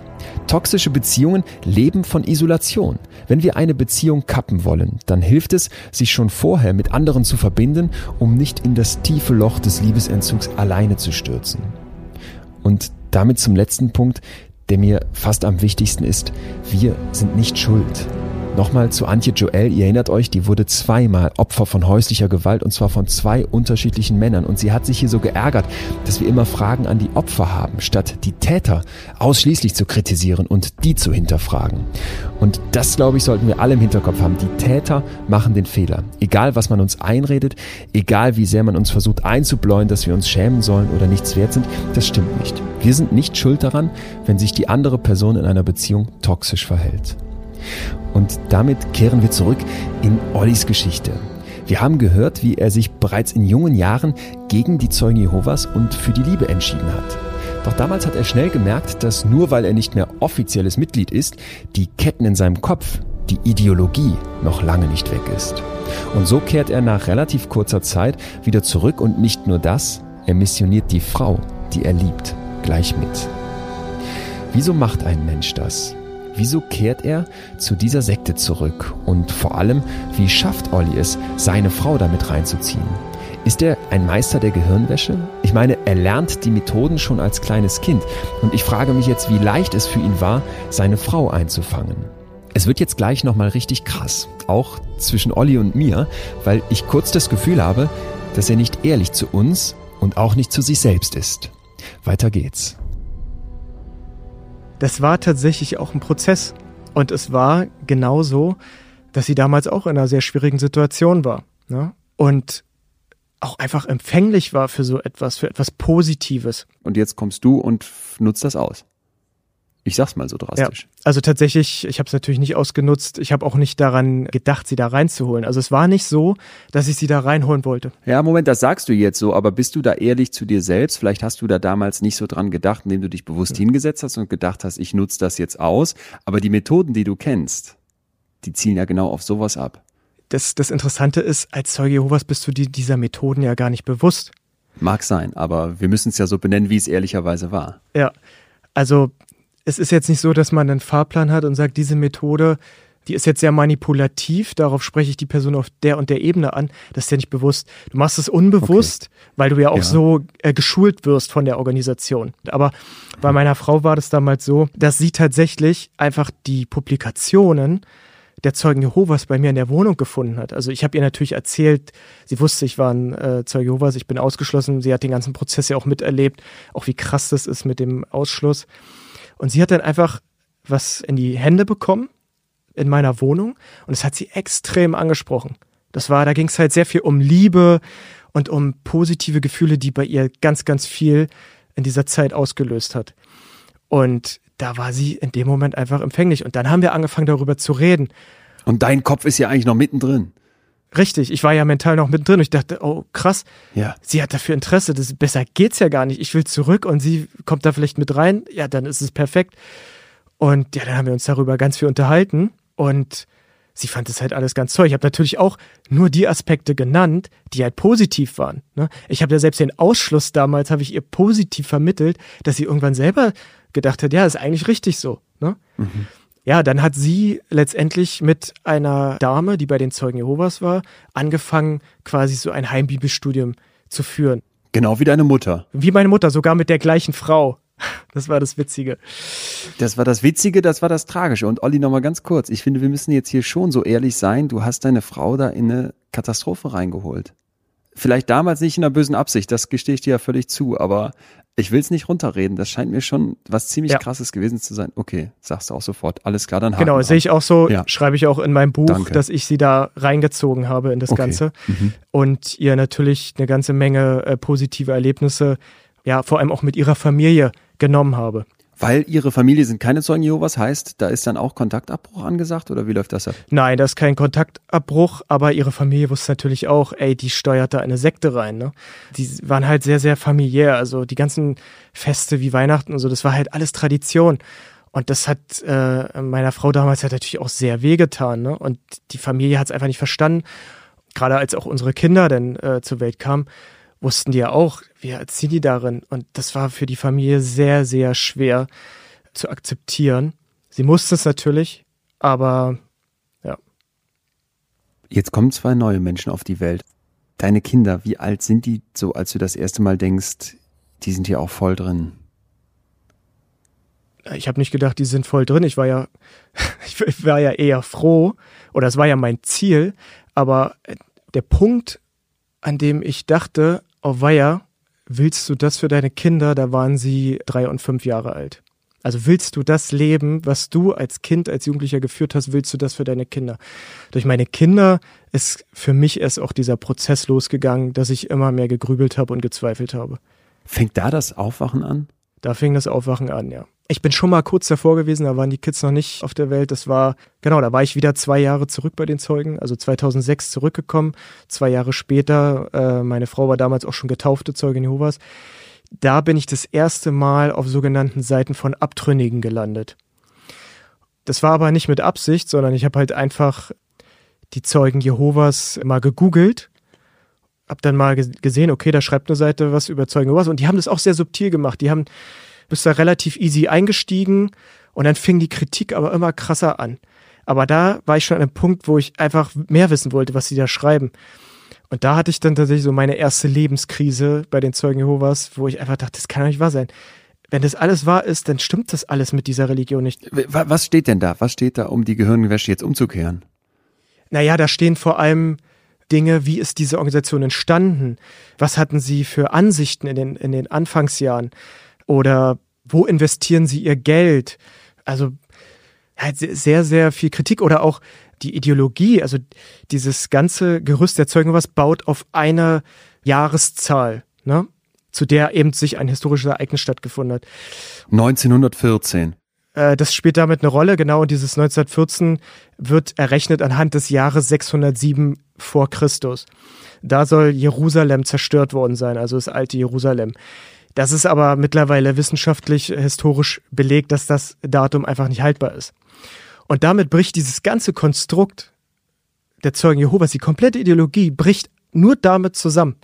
Toxische Beziehungen leben von Isolation. Wenn wir eine Beziehung kappen wollen, dann hilft es, sich schon vorher mit anderen zu verbinden, um nicht in das tiefe Loch des Liebesentzugs alleine zu stürzen. Und damit zum letzten Punkt, der mir fast am wichtigsten ist. Wir sind nicht schuld. Nochmal zu Antje Joel, ihr erinnert euch, die wurde zweimal Opfer von häuslicher Gewalt und zwar von zwei unterschiedlichen Männern. Und sie hat sich hier so geärgert, dass wir immer Fragen an die Opfer haben, statt die Täter ausschließlich zu kritisieren und die zu hinterfragen. Und das, glaube ich, sollten wir alle im Hinterkopf haben. Die Täter machen den Fehler. Egal, was man uns einredet, egal wie sehr man uns versucht einzubläuen, dass wir uns schämen sollen oder nichts wert sind, das stimmt nicht. Wir sind nicht schuld daran, wenn sich die andere Person in einer Beziehung toxisch verhält. Und damit kehren wir zurück in Ollis Geschichte. Wir haben gehört, wie er sich bereits in jungen Jahren gegen die Zeugen Jehovas und für die Liebe entschieden hat. Doch damals hat er schnell gemerkt, dass nur weil er nicht mehr offizielles Mitglied ist, die Ketten in seinem Kopf, die Ideologie noch lange nicht weg ist. Und so kehrt er nach relativ kurzer Zeit wieder zurück und nicht nur das, er missioniert die Frau, die er liebt, gleich mit. Wieso macht ein Mensch das? Wieso kehrt er zu dieser Sekte zurück? Und vor allem, wie schafft Olli es, seine Frau damit reinzuziehen? Ist er ein Meister der Gehirnwäsche? Ich meine, er lernt die Methoden schon als kleines Kind. Und ich frage mich jetzt, wie leicht es für ihn war, seine Frau einzufangen. Es wird jetzt gleich nochmal richtig krass. Auch zwischen Olli und mir, weil ich kurz das Gefühl habe, dass er nicht ehrlich zu uns und auch nicht zu sich selbst ist. Weiter geht's das war tatsächlich auch ein Prozess. Und es war genauso, dass sie damals auch in einer sehr schwierigen Situation war. Ne? Und auch einfach empfänglich war für so etwas, für etwas Positives. Und jetzt kommst du und nutzt das aus. Ich sag's mal so drastisch. Ja, also tatsächlich, ich habe es natürlich nicht ausgenutzt. Ich habe auch nicht daran gedacht, sie da reinzuholen. Also es war nicht so, dass ich sie da reinholen wollte. Ja, Moment, das sagst du jetzt so, aber bist du da ehrlich zu dir selbst? Vielleicht hast du da damals nicht so dran gedacht, indem du dich bewusst mhm. hingesetzt hast und gedacht hast, ich nutze das jetzt aus. Aber die Methoden, die du kennst, die zielen ja genau auf sowas ab. Das, das Interessante ist, als Zeuge Jehovas bist du dir dieser Methoden ja gar nicht bewusst. Mag sein, aber wir müssen es ja so benennen, wie es ehrlicherweise war. Ja, also es ist jetzt nicht so, dass man einen Fahrplan hat und sagt, diese Methode, die ist jetzt sehr manipulativ, darauf spreche ich die Person auf der und der Ebene an. Das ist ja nicht bewusst. Du machst es unbewusst, okay. weil du ja auch ja. so äh, geschult wirst von der Organisation. Aber bei meiner Frau war das damals so, dass sie tatsächlich einfach die Publikationen der Zeugen Jehovas bei mir in der Wohnung gefunden hat. Also ich habe ihr natürlich erzählt, sie wusste, ich war ein äh, Zeuge Jehovas, ich bin ausgeschlossen. Sie hat den ganzen Prozess ja auch miterlebt, auch wie krass das ist mit dem Ausschluss. Und sie hat dann einfach was in die Hände bekommen in meiner Wohnung und es hat sie extrem angesprochen. Das war, da ging es halt sehr viel um Liebe und um positive Gefühle, die bei ihr ganz, ganz viel in dieser Zeit ausgelöst hat. Und da war sie in dem Moment einfach empfänglich. Und dann haben wir angefangen, darüber zu reden. Und dein Kopf ist ja eigentlich noch mittendrin. Richtig, ich war ja mental noch mittendrin. Ich dachte, oh krass, ja. sie hat dafür Interesse. Das, besser geht's ja gar nicht. Ich will zurück und sie kommt da vielleicht mit rein. Ja, dann ist es perfekt. Und ja, dann haben wir uns darüber ganz viel unterhalten. Und sie fand es halt alles ganz toll. Ich habe natürlich auch nur die Aspekte genannt, die halt positiv waren. Ne? Ich habe ja selbst den Ausschluss damals, habe ich ihr positiv vermittelt, dass sie irgendwann selber gedacht hat, ja, ist eigentlich richtig so. Ne? Mhm. Ja, dann hat sie letztendlich mit einer Dame, die bei den Zeugen Jehovas war, angefangen, quasi so ein Heimbibelstudium zu führen. Genau wie deine Mutter. Wie meine Mutter, sogar mit der gleichen Frau. Das war das Witzige. Das war das Witzige, das war das Tragische. Und Olli, nochmal ganz kurz. Ich finde, wir müssen jetzt hier schon so ehrlich sein. Du hast deine Frau da in eine Katastrophe reingeholt. Vielleicht damals nicht in einer bösen Absicht, das gestehe ich dir ja völlig zu, aber ich will es nicht runterreden. Das scheint mir schon was ziemlich ja. krasses gewesen zu sein. Okay, sagst du auch sofort. Alles klar, dann Genau, sehe ich auch so, ja. schreibe ich auch in meinem Buch, Danke. dass ich sie da reingezogen habe in das okay. Ganze mhm. und ihr natürlich eine ganze Menge äh, positive Erlebnisse, ja, vor allem auch mit ihrer Familie genommen habe. Weil ihre Familie sind keine Zeugen Jehovas, heißt, da ist dann auch Kontaktabbruch angesagt oder wie läuft das ab? Nein, da ist kein Kontaktabbruch, aber ihre Familie wusste natürlich auch, ey, die steuert da eine Sekte rein. Ne? Die waren halt sehr, sehr familiär. Also die ganzen Feste wie Weihnachten und so, das war halt alles Tradition. Und das hat äh, meiner Frau damals halt natürlich auch sehr wehgetan. Ne? Und die Familie hat es einfach nicht verstanden. Gerade als auch unsere Kinder dann äh, zur Welt kamen, wussten die ja auch, wir erziehen die darin. Und das war für die Familie sehr, sehr schwer zu akzeptieren. Sie mussten es natürlich, aber ja. Jetzt kommen zwei neue Menschen auf die Welt. Deine Kinder, wie alt sind die so, als du das erste Mal denkst, die sind hier auch voll drin? Ich habe nicht gedacht, die sind voll drin. Ich war ja, ich war ja eher froh, oder es war ja mein Ziel. Aber der Punkt, an dem ich dachte, oh weia, willst du das für deine Kinder? Da waren sie drei und fünf Jahre alt. Also willst du das Leben, was du als Kind, als Jugendlicher geführt hast, willst du das für deine Kinder? Durch meine Kinder ist für mich erst auch dieser Prozess losgegangen, dass ich immer mehr gegrübelt habe und gezweifelt habe. Fängt da das Aufwachen an? Da fing das Aufwachen an, ja. Ich bin schon mal kurz davor gewesen, da waren die Kids noch nicht auf der Welt. Das war, genau, da war ich wieder zwei Jahre zurück bei den Zeugen, also 2006 zurückgekommen. Zwei Jahre später, äh, meine Frau war damals auch schon getaufte Zeugin Jehovas. Da bin ich das erste Mal auf sogenannten Seiten von Abtrünnigen gelandet. Das war aber nicht mit Absicht, sondern ich habe halt einfach die Zeugen Jehovas mal gegoogelt hab dann mal gesehen, okay, da schreibt eine Seite was über Zeugen Jehovas und die haben das auch sehr subtil gemacht. Die haben bist da relativ easy eingestiegen und dann fing die Kritik aber immer krasser an. Aber da war ich schon an einem Punkt, wo ich einfach mehr wissen wollte, was sie da schreiben. Und da hatte ich dann tatsächlich so meine erste Lebenskrise bei den Zeugen Jehovas, wo ich einfach dachte, das kann doch nicht wahr sein. Wenn das alles wahr ist, dann stimmt das alles mit dieser Religion nicht. Was steht denn da? Was steht da, um die Gehirnwäsche jetzt umzukehren? Naja, da stehen vor allem Dinge, wie ist diese Organisation entstanden? Was hatten sie für Ansichten in den, in den Anfangsjahren? Oder wo investieren sie ihr Geld? Also halt sehr, sehr viel Kritik oder auch die Ideologie, also dieses ganze Gerüst der Zeugen was baut auf einer Jahreszahl, ne? zu der eben sich ein historisches Ereignis stattgefunden hat. 1914. Äh, das spielt damit eine Rolle. Genau dieses 1914 wird errechnet anhand des Jahres 607 vor Christus. Da soll Jerusalem zerstört worden sein, also das alte Jerusalem. Das ist aber mittlerweile wissenschaftlich, historisch belegt, dass das Datum einfach nicht haltbar ist. Und damit bricht dieses ganze Konstrukt der Zeugen Jehovas, die komplette Ideologie, bricht nur damit zusammen.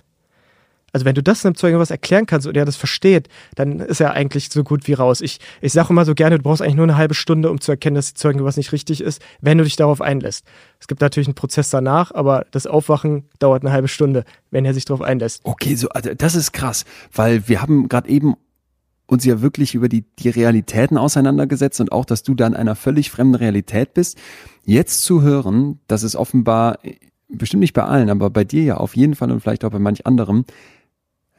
Also wenn du das einem Zeugen was erklären kannst und er das versteht, dann ist er eigentlich so gut wie raus. Ich, ich sage immer so gerne, du brauchst eigentlich nur eine halbe Stunde, um zu erkennen, dass die Zeugen was nicht richtig ist, wenn du dich darauf einlässt. Es gibt natürlich einen Prozess danach, aber das Aufwachen dauert eine halbe Stunde, wenn er sich darauf einlässt. Okay, so also das ist krass, weil wir haben gerade eben uns ja wirklich über die, die Realitäten auseinandergesetzt und auch, dass du da in einer völlig fremden Realität bist. Jetzt zu hören, dass es offenbar, bestimmt nicht bei allen, aber bei dir ja auf jeden Fall und vielleicht auch bei manch anderem,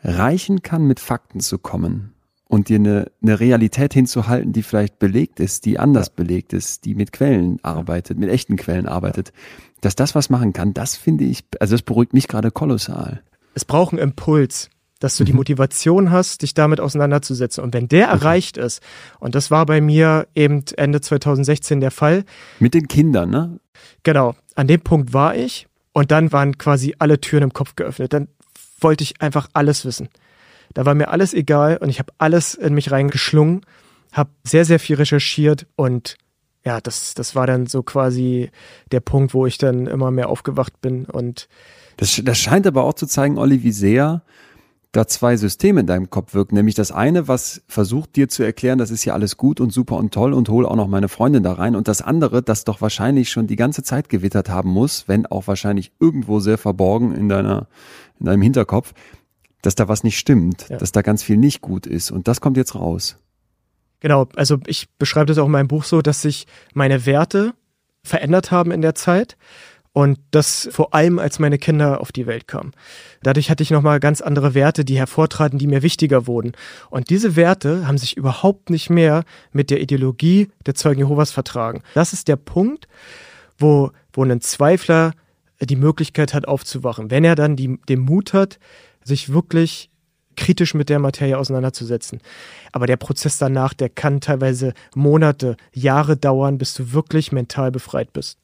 reichen kann, mit Fakten zu kommen und dir eine, eine Realität hinzuhalten, die vielleicht belegt ist, die anders ja. belegt ist, die mit Quellen arbeitet, mit echten Quellen arbeitet, dass das was machen kann, das finde ich, also das beruhigt mich gerade kolossal. Es braucht einen Impuls dass du die. Motivation hast, dich damit auseinanderzusetzen. Und wenn der erreicht ist, und das war bei mir eben Ende 2016 der Fall. Mit den Kindern, ne? Genau, an dem Punkt war ich und dann waren quasi alle Türen im Kopf geöffnet. Dann wollte ich einfach alles wissen. Da war mir alles egal und ich habe alles in mich reingeschlungen, habe sehr, sehr viel recherchiert und ja, das, das war dann so quasi der Punkt, wo ich dann immer mehr aufgewacht bin und das, das scheint aber auch zu zeigen, Olli, wie sehr da zwei Systeme in deinem Kopf wirken. Nämlich das eine, was versucht dir zu erklären, das ist ja alles gut und super und toll und hol auch noch meine Freundin da rein. Und das andere, das doch wahrscheinlich schon die ganze Zeit gewittert haben muss, wenn auch wahrscheinlich irgendwo sehr verborgen in deiner, in deinem Hinterkopf, dass da was nicht stimmt, ja. dass da ganz viel nicht gut ist. Und das kommt jetzt raus. Genau, also ich beschreibe das auch in meinem Buch so, dass sich meine Werte verändert haben in der Zeit und das vor allem, als meine Kinder auf die Welt kamen. Dadurch hatte ich nochmal ganz andere Werte, die hervortraten, die mir wichtiger wurden. Und diese Werte haben sich überhaupt nicht mehr mit der Ideologie der Zeugen Jehovas vertragen. Das ist der Punkt, wo, wo ein Zweifler die Möglichkeit hat, aufzuwachen. Wenn er dann die, den Mut hat, sich wirklich kritisch mit der Materie auseinanderzusetzen. Aber der Prozess danach, der kann teilweise Monate, Jahre dauern, bis du wirklich mental befreit bist.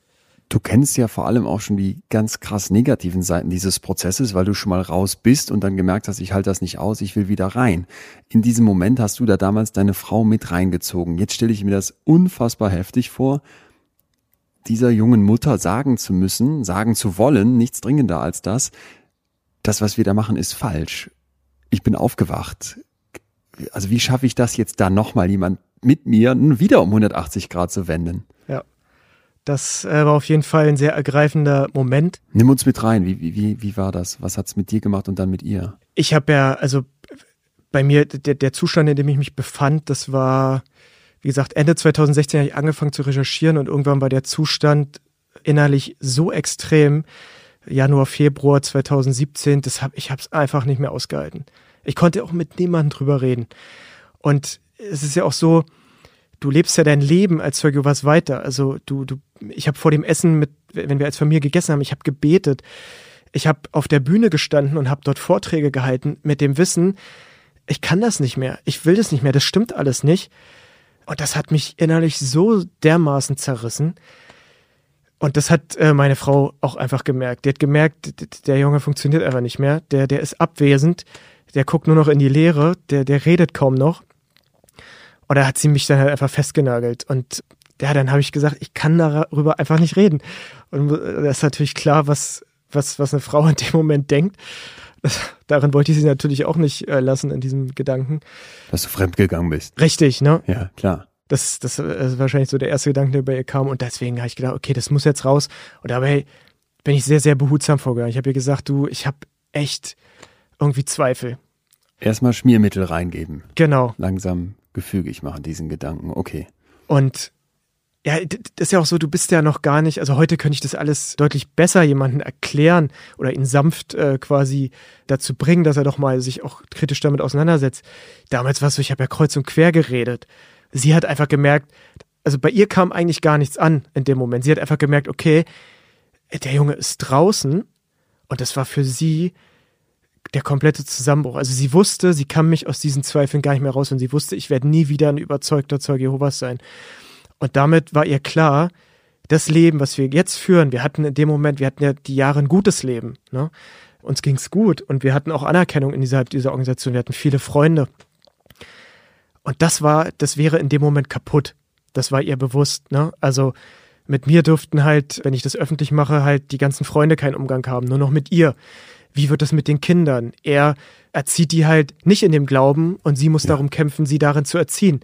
Du kennst ja vor allem auch schon die ganz krass negativen Seiten dieses Prozesses, weil du schon mal raus bist und dann gemerkt hast, ich halte das nicht aus, ich will wieder rein. In diesem Moment hast du da damals deine Frau mit reingezogen. Jetzt stelle ich mir das unfassbar heftig vor, dieser jungen Mutter sagen zu müssen, sagen zu wollen, nichts dringender als das, das, was wir da machen, ist falsch. Ich bin aufgewacht. Also wie schaffe ich das jetzt da nochmal jemand mit mir wieder um 180 Grad zu wenden? Ja. Das äh, war auf jeden Fall ein sehr ergreifender Moment. Nimm uns mit rein. Wie, wie, wie war das? Was hat's mit dir gemacht und dann mit ihr? Ich habe ja, also bei mir, der, der Zustand, in dem ich mich befand, das war, wie gesagt, Ende 2016 habe ich angefangen zu recherchieren und irgendwann war der Zustand innerlich so extrem, Januar, Februar 2017, das hab, ich habe es einfach nicht mehr ausgehalten. Ich konnte auch mit niemandem drüber reden. Und es ist ja auch so, du lebst ja dein Leben als Zeuge was weiter. Also du, du, ich habe vor dem Essen mit, wenn wir als Familie gegessen haben, ich habe gebetet. Ich habe auf der Bühne gestanden und habe dort Vorträge gehalten mit dem Wissen, ich kann das nicht mehr, ich will das nicht mehr, das stimmt alles nicht. Und das hat mich innerlich so dermaßen zerrissen. Und das hat äh, meine Frau auch einfach gemerkt. Die hat gemerkt, der Junge funktioniert einfach nicht mehr. Der, der ist abwesend. Der guckt nur noch in die Leere. Der, der redet kaum noch. Und da hat sie mich dann halt einfach festgenagelt. Und ja, dann habe ich gesagt, ich kann darüber einfach nicht reden. Und äh, das ist natürlich klar, was, was, was eine Frau in dem Moment denkt. Das, darin wollte ich sie natürlich auch nicht äh, lassen in diesem Gedanken. Dass du fremdgegangen bist. Richtig, ne? Ja, klar. Das, das ist wahrscheinlich so der erste Gedanke, der bei ihr kam. Und deswegen habe ich gedacht, okay, das muss jetzt raus. Und dabei bin ich sehr, sehr behutsam vorgegangen. Ich habe ihr gesagt, du, ich habe echt irgendwie Zweifel. Erstmal Schmiermittel reingeben. Genau. Langsam gefügig machen, diesen Gedanken. Okay. Und ja, das ist ja auch so, du bist ja noch gar nicht, also heute könnte ich das alles deutlich besser jemandem erklären oder ihn sanft äh, quasi dazu bringen, dass er doch mal sich auch kritisch damit auseinandersetzt. Damals war es so, ich habe ja kreuz und quer geredet sie hat einfach gemerkt, also bei ihr kam eigentlich gar nichts an in dem Moment. Sie hat einfach gemerkt, okay, der Junge ist draußen und das war für sie der komplette Zusammenbruch. Also sie wusste, sie kann mich aus diesen Zweifeln gar nicht mehr raus und sie wusste, ich werde nie wieder ein überzeugter Zeuge Jehovas sein. Und damit war ihr klar, das Leben, was wir jetzt führen, wir hatten in dem Moment, wir hatten ja die Jahre ein gutes Leben. Ne? Uns ging's gut und wir hatten auch Anerkennung innerhalb dieser Organisation. Wir hatten viele Freunde. Und das war, das wäre in dem Moment kaputt. Das war ihr bewusst, ne? Also mit mir dürften halt, wenn ich das öffentlich mache, halt die ganzen Freunde keinen Umgang haben, nur noch mit ihr. Wie wird das mit den Kindern? Er erzieht die halt nicht in dem Glauben und sie muss ja. darum kämpfen, sie darin zu erziehen.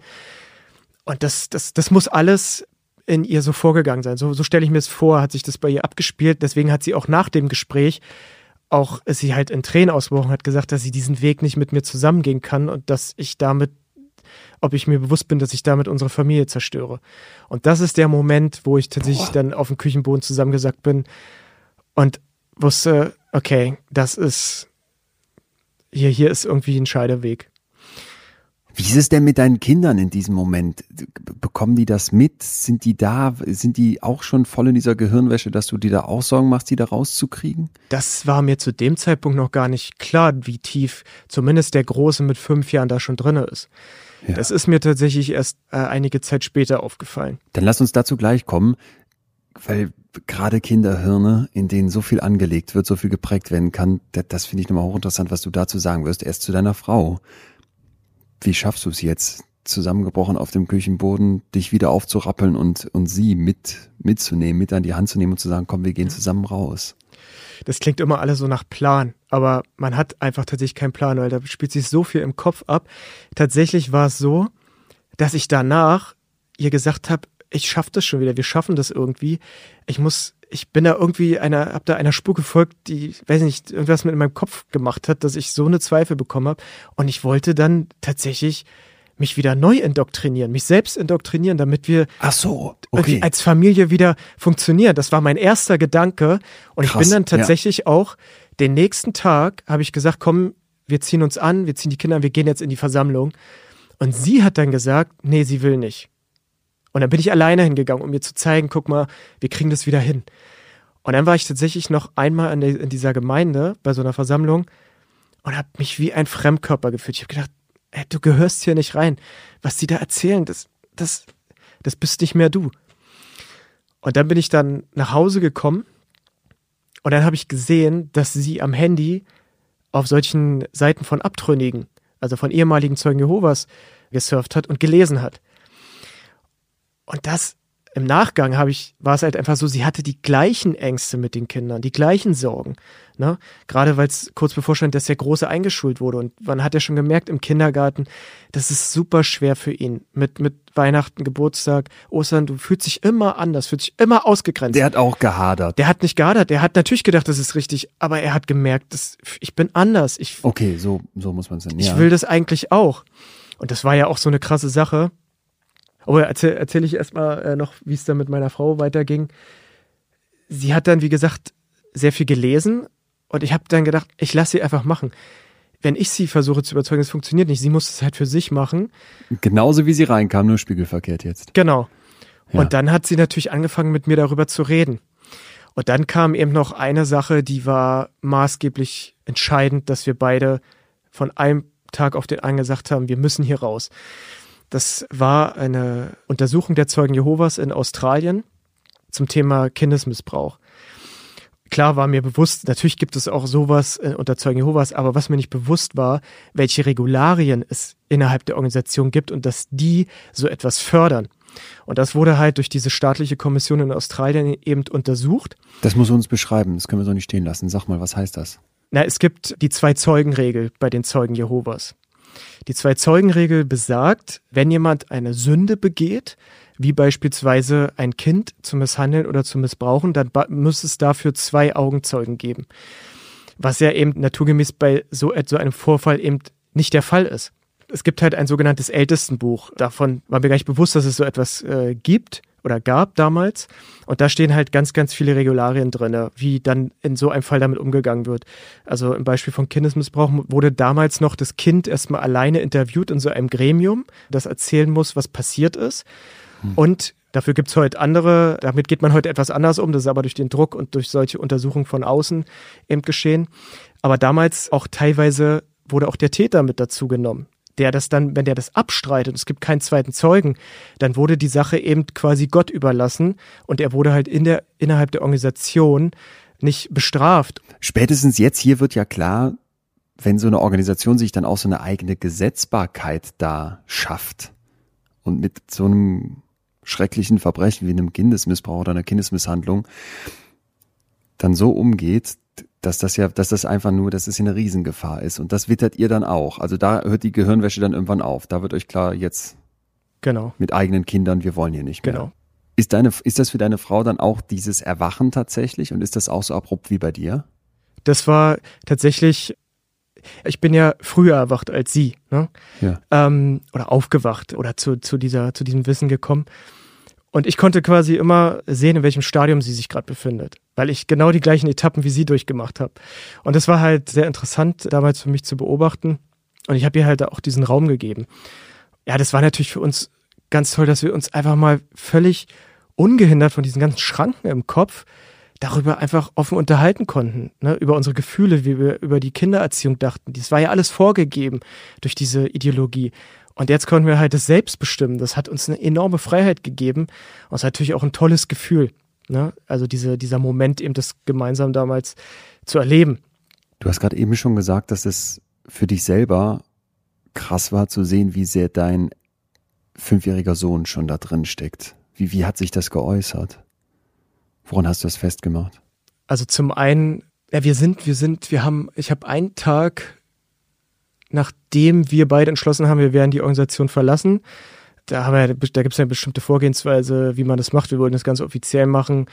Und das, das, das muss alles in ihr so vorgegangen sein. So, so stelle ich mir es vor, hat sich das bei ihr abgespielt. Deswegen hat sie auch nach dem Gespräch auch sie halt in Tränen ausgebrochen, hat gesagt, dass sie diesen Weg nicht mit mir zusammengehen kann und dass ich damit ob ich mir bewusst bin, dass ich damit unsere Familie zerstöre. Und das ist der Moment, wo ich tatsächlich Boah. dann auf dem Küchenboden zusammengesackt bin und wusste, okay, das ist, hier, hier ist irgendwie ein Scheideweg. Wie ist es denn mit deinen Kindern in diesem Moment? Bekommen die das mit? Sind die da? Sind die auch schon voll in dieser Gehirnwäsche, dass du dir da auch Sorgen machst, die da rauszukriegen? Das war mir zu dem Zeitpunkt noch gar nicht klar, wie tief zumindest der Große mit fünf Jahren da schon drin ist. Ja. Das ist mir tatsächlich erst äh, einige Zeit später aufgefallen. Dann lass uns dazu gleich kommen, weil gerade Kinderhirne, in denen so viel angelegt wird, so viel geprägt werden kann, das, das finde ich nochmal hochinteressant, was du dazu sagen wirst. Erst zu deiner Frau wie schaffst du es jetzt, zusammengebrochen auf dem Küchenboden, dich wieder aufzurappeln und, und sie mit, mitzunehmen, mit an die Hand zu nehmen und zu sagen, komm, wir gehen zusammen raus? Das klingt immer alles so nach Plan, aber man hat einfach tatsächlich keinen Plan, weil da spielt sich so viel im Kopf ab. Tatsächlich war es so, dass ich danach ihr gesagt habe, ich schaffe das schon wieder, wir schaffen das irgendwie. Ich muss ich bin da irgendwie einer, hab da einer Spur gefolgt, die, weiß nicht, irgendwas mit in meinem Kopf gemacht hat, dass ich so eine Zweifel bekommen habe. Und ich wollte dann tatsächlich mich wieder neu indoktrinieren, mich selbst indoktrinieren, damit wir so, okay. als Familie wieder funktionieren. Das war mein erster Gedanke. Und Krass, ich bin dann tatsächlich ja. auch den nächsten Tag habe ich gesagt, komm, wir ziehen uns an, wir ziehen die Kinder an, wir gehen jetzt in die Versammlung. Und sie hat dann gesagt, nee, sie will nicht. Und dann bin ich alleine hingegangen, um mir zu zeigen, guck mal, wir kriegen das wieder hin. Und dann war ich tatsächlich noch einmal in, der, in dieser Gemeinde bei so einer Versammlung und habe mich wie ein Fremdkörper gefühlt. Ich habe gedacht, ey, du gehörst hier nicht rein. Was die da erzählen, das, das, das bist nicht mehr du. Und dann bin ich dann nach Hause gekommen und dann habe ich gesehen, dass sie am Handy auf solchen Seiten von Abtrünnigen, also von ehemaligen Zeugen Jehovas, gesurft hat und gelesen hat. Und das im Nachgang habe ich, war es halt einfach so, sie hatte die gleichen Ängste mit den Kindern, die gleichen Sorgen. Ne? Gerade weil es kurz bevorstand, dass der Große eingeschult wurde. Und man hat ja schon gemerkt im Kindergarten, das ist super schwer für ihn. Mit, mit Weihnachten, Geburtstag, Ostern, du fühlst dich immer anders, fühlst dich immer ausgegrenzt. Der hat auch gehadert. Der hat nicht gehadert, der hat natürlich gedacht, das ist richtig, aber er hat gemerkt, dass, ich bin anders. Ich, okay, so, so muss man es sehen. Ich ja. will das eigentlich auch. Und das war ja auch so eine krasse Sache aber erzähle erzähl ich erstmal äh, noch, wie es dann mit meiner Frau weiterging. Sie hat dann, wie gesagt, sehr viel gelesen und ich habe dann gedacht, ich lasse sie einfach machen. Wenn ich sie versuche zu überzeugen, es funktioniert nicht. Sie muss es halt für sich machen. Genauso wie sie reinkam, nur spiegelverkehrt jetzt. Genau. Ja. Und dann hat sie natürlich angefangen, mit mir darüber zu reden. Und dann kam eben noch eine Sache, die war maßgeblich entscheidend, dass wir beide von einem Tag auf den anderen gesagt haben, wir müssen hier raus. Das war eine Untersuchung der Zeugen Jehovas in Australien zum Thema Kindesmissbrauch. Klar war mir bewusst, natürlich gibt es auch sowas äh, unter Zeugen Jehovas, aber was mir nicht bewusst war, welche Regularien es innerhalb der Organisation gibt und dass die so etwas fördern. Und das wurde halt durch diese staatliche Kommission in Australien eben untersucht. Das muss uns beschreiben, das können wir so nicht stehen lassen. Sag mal, was heißt das? Na, es gibt die Zwei-Zeugen-Regel bei den Zeugen Jehovas. Die Zwei-Zeugen-Regel besagt, wenn jemand eine Sünde begeht, wie beispielsweise ein Kind zu misshandeln oder zu missbrauchen, dann muss es dafür zwei Augenzeugen geben. Was ja eben naturgemäß bei so, einem Vorfall eben nicht der Fall ist. Es gibt halt ein sogenanntes Ältestenbuch. Davon war mir gar nicht bewusst, dass es so etwas äh, gibt oder gab damals. Und da stehen halt ganz, ganz viele Regularien drin, wie dann in so einem Fall damit umgegangen wird. Also im Beispiel von Kindesmissbrauch wurde damals noch das Kind erstmal alleine interviewt in so einem Gremium, das erzählen muss, was passiert ist. Hm. Und Dafür gibt es heute andere, damit geht man heute etwas anders um, das ist aber durch den Druck und durch solche Untersuchungen von außen eben geschehen. Aber damals auch teilweise wurde auch der Täter mit dazu genommen der das dann, wenn der das abstreitet, es gibt keinen zweiten Zeugen, dann wurde die Sache eben quasi Gott überlassen und er wurde halt in der, innerhalb der Organisation nicht bestraft. Spätestens jetzt hier wird ja klar, wenn so eine Organisation sich dann auch so eine eigene Gesetzbarkeit da schafft und mit so einem schrecklichen Verbrechen wie einem Kindesmissbrauch oder einer Kindesmisshandlung dann so umgeht, dass das ja, dass das einfach nur, dass es eine Riesengefahr ist. Und das wittert ihr dann auch. Also da hört die Gehirnwäsche dann irgendwann auf. Da wird euch klar, jetzt genau. mit eigenen Kindern, wir wollen hier nicht mehr. Genau. Ist, deine, ist das für deine Frau dann auch dieses Erwachen tatsächlich? Und ist das auch so abrupt wie bei dir? Das war tatsächlich, ich bin ja früher erwacht als sie, ne? Ja. Ähm, oder aufgewacht oder zu, zu, dieser, zu diesem Wissen gekommen. Und ich konnte quasi immer sehen, in welchem Stadium sie sich gerade befindet, weil ich genau die gleichen Etappen wie sie durchgemacht habe. Und das war halt sehr interessant damals für mich zu beobachten. Und ich habe ihr halt auch diesen Raum gegeben. Ja, das war natürlich für uns ganz toll, dass wir uns einfach mal völlig ungehindert von diesen ganzen Schranken im Kopf darüber einfach offen unterhalten konnten, ne? über unsere Gefühle, wie wir über die Kindererziehung dachten. Das war ja alles vorgegeben durch diese Ideologie. Und jetzt konnten wir halt das selbst bestimmen. Das hat uns eine enorme Freiheit gegeben und es hat natürlich auch ein tolles Gefühl. Ne? Also diese, dieser Moment, eben das gemeinsam damals zu erleben. Du hast gerade eben schon gesagt, dass es für dich selber krass war zu sehen, wie sehr dein fünfjähriger Sohn schon da drin steckt. Wie, wie hat sich das geäußert? Woran hast du das festgemacht? Also zum einen, ja, wir sind, wir sind, wir haben, ich habe einen Tag nachdem wir beide entschlossen haben, wir werden die Organisation verlassen, da, haben wir, da gibt es eine bestimmte Vorgehensweise, wie man das macht. Wir wollten das ganz offiziell machen.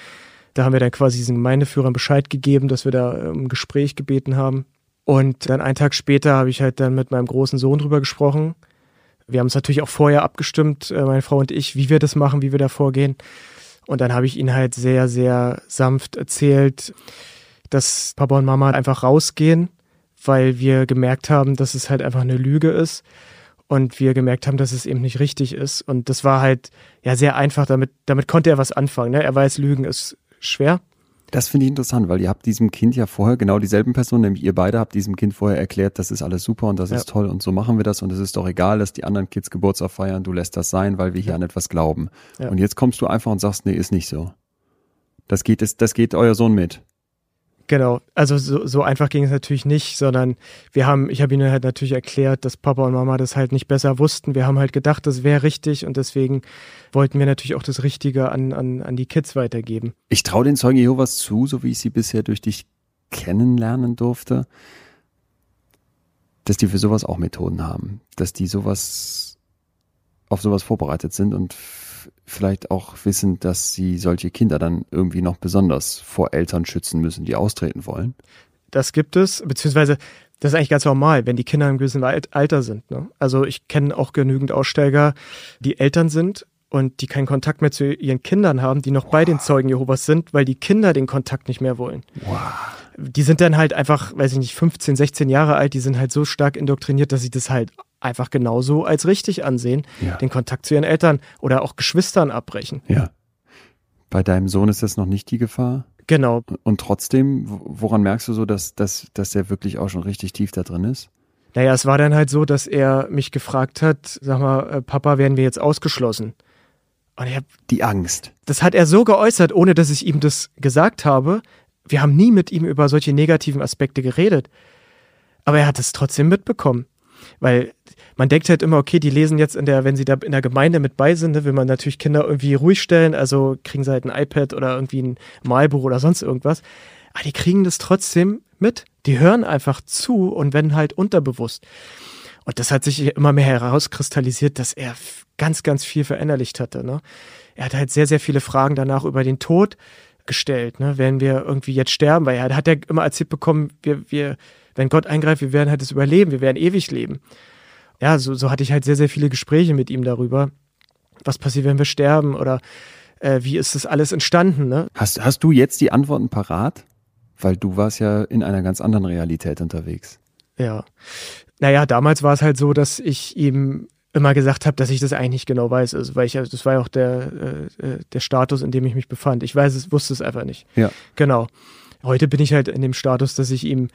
Da haben wir dann quasi diesen Gemeindeführern Bescheid gegeben, dass wir da um Gespräch gebeten haben. Und dann einen Tag später habe ich halt dann mit meinem großen Sohn drüber gesprochen. Wir haben es natürlich auch vorher abgestimmt, äh, meine Frau und ich, wie wir das machen, wie wir da vorgehen. Und dann habe ich ihn halt sehr, sehr sanft erzählt, dass Papa und Mama einfach rausgehen weil wir gemerkt haben, dass es halt einfach eine Lüge ist und wir gemerkt haben, dass es eben nicht richtig ist. Und das war halt ja sehr einfach, damit, damit konnte er was anfangen. Ne? Er weiß, Lügen ist schwer. Das finde ich interessant, weil ihr habt diesem Kind ja vorher, genau dieselben Personen, nämlich ihr beide habt diesem Kind vorher erklärt, das ist alles super und das ja. ist toll und so machen wir das und es ist doch egal, dass die anderen Kids Geburtstag feiern, du lässt das sein, weil wir hier ja. an etwas glauben. Ja. Und jetzt kommst du einfach und sagst, nee, ist nicht so. Das geht, das geht euer Sohn mit. Genau, also so, so einfach ging es natürlich nicht, sondern wir haben, ich habe ihnen halt natürlich erklärt, dass Papa und Mama das halt nicht besser wussten. Wir haben halt gedacht, das wäre richtig und deswegen wollten wir natürlich auch das Richtige an, an, an die Kids weitergeben. Ich traue den Zeugen Jehovas zu, so wie ich sie bisher durch dich kennenlernen durfte, dass die für sowas auch Methoden haben, dass die sowas auf sowas vorbereitet sind und vielleicht auch wissen, dass sie solche Kinder dann irgendwie noch besonders vor Eltern schützen müssen, die austreten wollen? Das gibt es, beziehungsweise das ist eigentlich ganz normal, wenn die Kinder im gewissen Alter sind. Ne? Also ich kenne auch genügend Aussteiger, die Eltern sind und die keinen Kontakt mehr zu ihren Kindern haben, die noch wow. bei den Zeugen Jehovas sind, weil die Kinder den Kontakt nicht mehr wollen. Wow. Die sind dann halt einfach, weiß ich nicht, 15, 16 Jahre alt, die sind halt so stark indoktriniert, dass sie das halt einfach genauso als richtig ansehen, ja. den Kontakt zu ihren Eltern oder auch Geschwistern abbrechen. Ja. Bei deinem Sohn ist das noch nicht die Gefahr? Genau. Und trotzdem, woran merkst du so, dass, dass, dass er wirklich auch schon richtig tief da drin ist? Naja, es war dann halt so, dass er mich gefragt hat, sag mal, äh, Papa, werden wir jetzt ausgeschlossen? Und ich hab, die Angst. Das hat er so geäußert, ohne dass ich ihm das gesagt habe. Wir haben nie mit ihm über solche negativen Aspekte geredet. Aber er hat es trotzdem mitbekommen. Weil man denkt halt immer, okay, die lesen jetzt in der, wenn sie da in der Gemeinde mit bei sind, ne, will man natürlich Kinder irgendwie ruhig stellen, also kriegen sie halt ein iPad oder irgendwie ein Malbuch oder sonst irgendwas. Aber die kriegen das trotzdem mit. Die hören einfach zu und werden halt unterbewusst. Und das hat sich immer mehr herauskristallisiert, dass er ganz, ganz viel verinnerlicht hatte. Ne? Er hat halt sehr, sehr viele Fragen danach über den Tod gestellt. Ne? Werden wir irgendwie jetzt sterben? Weil er hat ja immer erzählt bekommen, wir, wir, wenn Gott eingreift, wir werden halt es überleben, wir werden ewig leben. Ja, so, so hatte ich halt sehr, sehr viele Gespräche mit ihm darüber. Was passiert, wenn wir sterben? Oder äh, wie ist das alles entstanden? Ne? Hast, hast du jetzt die Antworten parat? Weil du warst ja in einer ganz anderen Realität unterwegs. Ja. Naja, damals war es halt so, dass ich ihm immer gesagt habe, dass ich das eigentlich nicht genau weiß, also, weil ich das war ja auch der äh, äh, der Status, in dem ich mich befand. Ich weiß es, wusste es einfach nicht. Ja. Genau. Heute bin ich halt in dem Status, dass ich ihm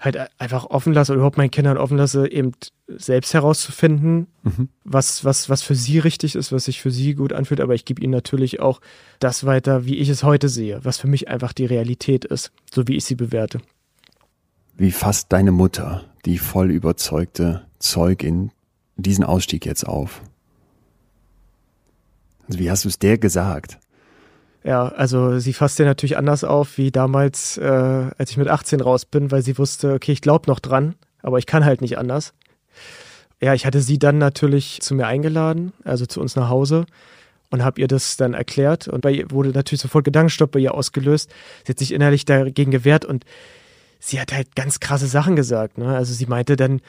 halt einfach offen lasse oder überhaupt meinen Kindern offen lasse, eben selbst herauszufinden, mhm. was, was, was für sie richtig ist, was sich für sie gut anfühlt. Aber ich gebe ihnen natürlich auch das weiter, wie ich es heute sehe, was für mich einfach die Realität ist, so wie ich sie bewerte. Wie fasst deine Mutter, die voll überzeugte Zeugin, diesen Ausstieg jetzt auf? Also wie hast du es der gesagt? Ja, also sie fasste natürlich anders auf wie damals, äh, als ich mit 18 raus bin, weil sie wusste, okay, ich glaube noch dran, aber ich kann halt nicht anders. Ja, ich hatte sie dann natürlich zu mir eingeladen, also zu uns nach Hause und habe ihr das dann erklärt und bei ihr wurde natürlich sofort Gedankenstopp bei ihr ausgelöst. Sie hat sich innerlich dagegen gewehrt und sie hat halt ganz krasse Sachen gesagt. Ne? Also sie meinte dann,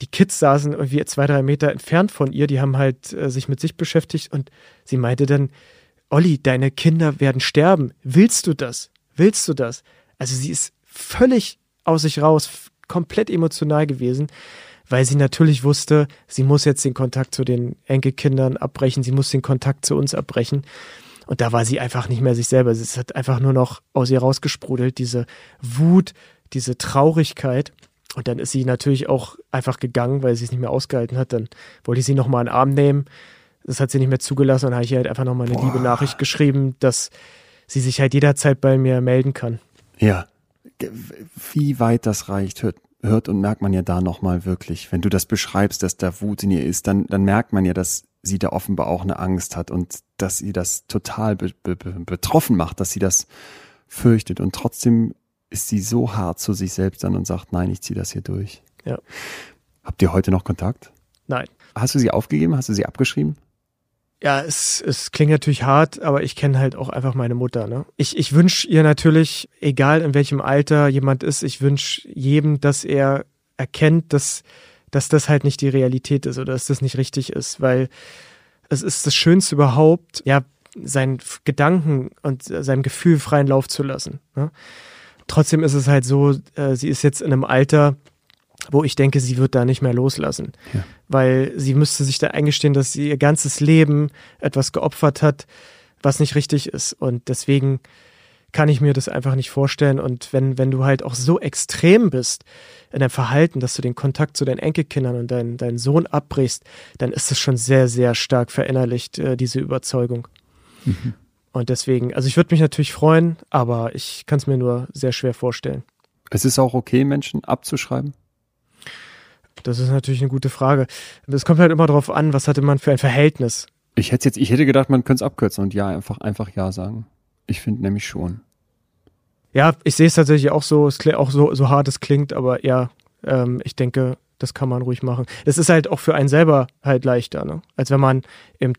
die Kids saßen irgendwie zwei, drei Meter entfernt von ihr, die haben halt äh, sich mit sich beschäftigt und sie meinte dann, Olli, deine Kinder werden sterben. Willst du das? Willst du das? Also sie ist völlig aus sich raus, komplett emotional gewesen, weil sie natürlich wusste, sie muss jetzt den Kontakt zu den Enkelkindern abbrechen, sie muss den Kontakt zu uns abbrechen. Und da war sie einfach nicht mehr sich selber. Es hat einfach nur noch aus ihr rausgesprudelt, diese Wut, diese Traurigkeit. Und dann ist sie natürlich auch einfach gegangen, weil sie es nicht mehr ausgehalten hat. Dann wollte ich sie nochmal in den Arm nehmen. Das hat sie nicht mehr zugelassen. Und habe ich ihr halt einfach nochmal eine Boah. liebe Nachricht geschrieben, dass sie sich halt jederzeit bei mir melden kann. Ja. Wie weit das reicht, hört, hört und merkt man ja da nochmal wirklich. Wenn du das beschreibst, dass da Wut in ihr ist, dann, dann merkt man ja, dass sie da offenbar auch eine Angst hat und dass sie das total be be betroffen macht, dass sie das fürchtet. Und trotzdem ist sie so hart zu sich selbst dann und sagt, nein, ich ziehe das hier durch. Ja. Habt ihr heute noch Kontakt? Nein. Hast du sie aufgegeben? Hast du sie abgeschrieben? Ja, es, es klingt natürlich hart, aber ich kenne halt auch einfach meine Mutter. Ne? Ich, ich wünsche ihr natürlich, egal in welchem Alter jemand ist, ich wünsche jedem, dass er erkennt, dass dass das halt nicht die Realität ist oder dass das nicht richtig ist, weil es ist das Schönste überhaupt, ja, seinen Gedanken und seinem Gefühl freien Lauf zu lassen. Ne? Trotzdem ist es halt so, äh, sie ist jetzt in einem Alter, wo ich denke, sie wird da nicht mehr loslassen. Ja. Weil sie müsste sich da eingestehen, dass sie ihr ganzes Leben etwas geopfert hat, was nicht richtig ist. Und deswegen kann ich mir das einfach nicht vorstellen. Und wenn, wenn du halt auch so extrem bist in deinem Verhalten, dass du den Kontakt zu deinen Enkelkindern und deinen, deinen Sohn abbrichst, dann ist es schon sehr, sehr stark verinnerlicht, äh, diese Überzeugung. Mhm. Und deswegen, also ich würde mich natürlich freuen, aber ich kann es mir nur sehr schwer vorstellen. Es ist auch okay, Menschen abzuschreiben? Das ist natürlich eine gute Frage. Es kommt halt immer darauf an, was hatte man für ein Verhältnis. Ich hätte jetzt, ich hätte gedacht, man könnte es abkürzen und ja, einfach, einfach ja sagen. Ich finde nämlich schon. Ja, ich sehe es tatsächlich auch so, es auch so, so hart es klingt, aber ja, ähm, ich denke, das kann man ruhig machen. Es ist halt auch für einen selber halt leichter, ne? als wenn man eben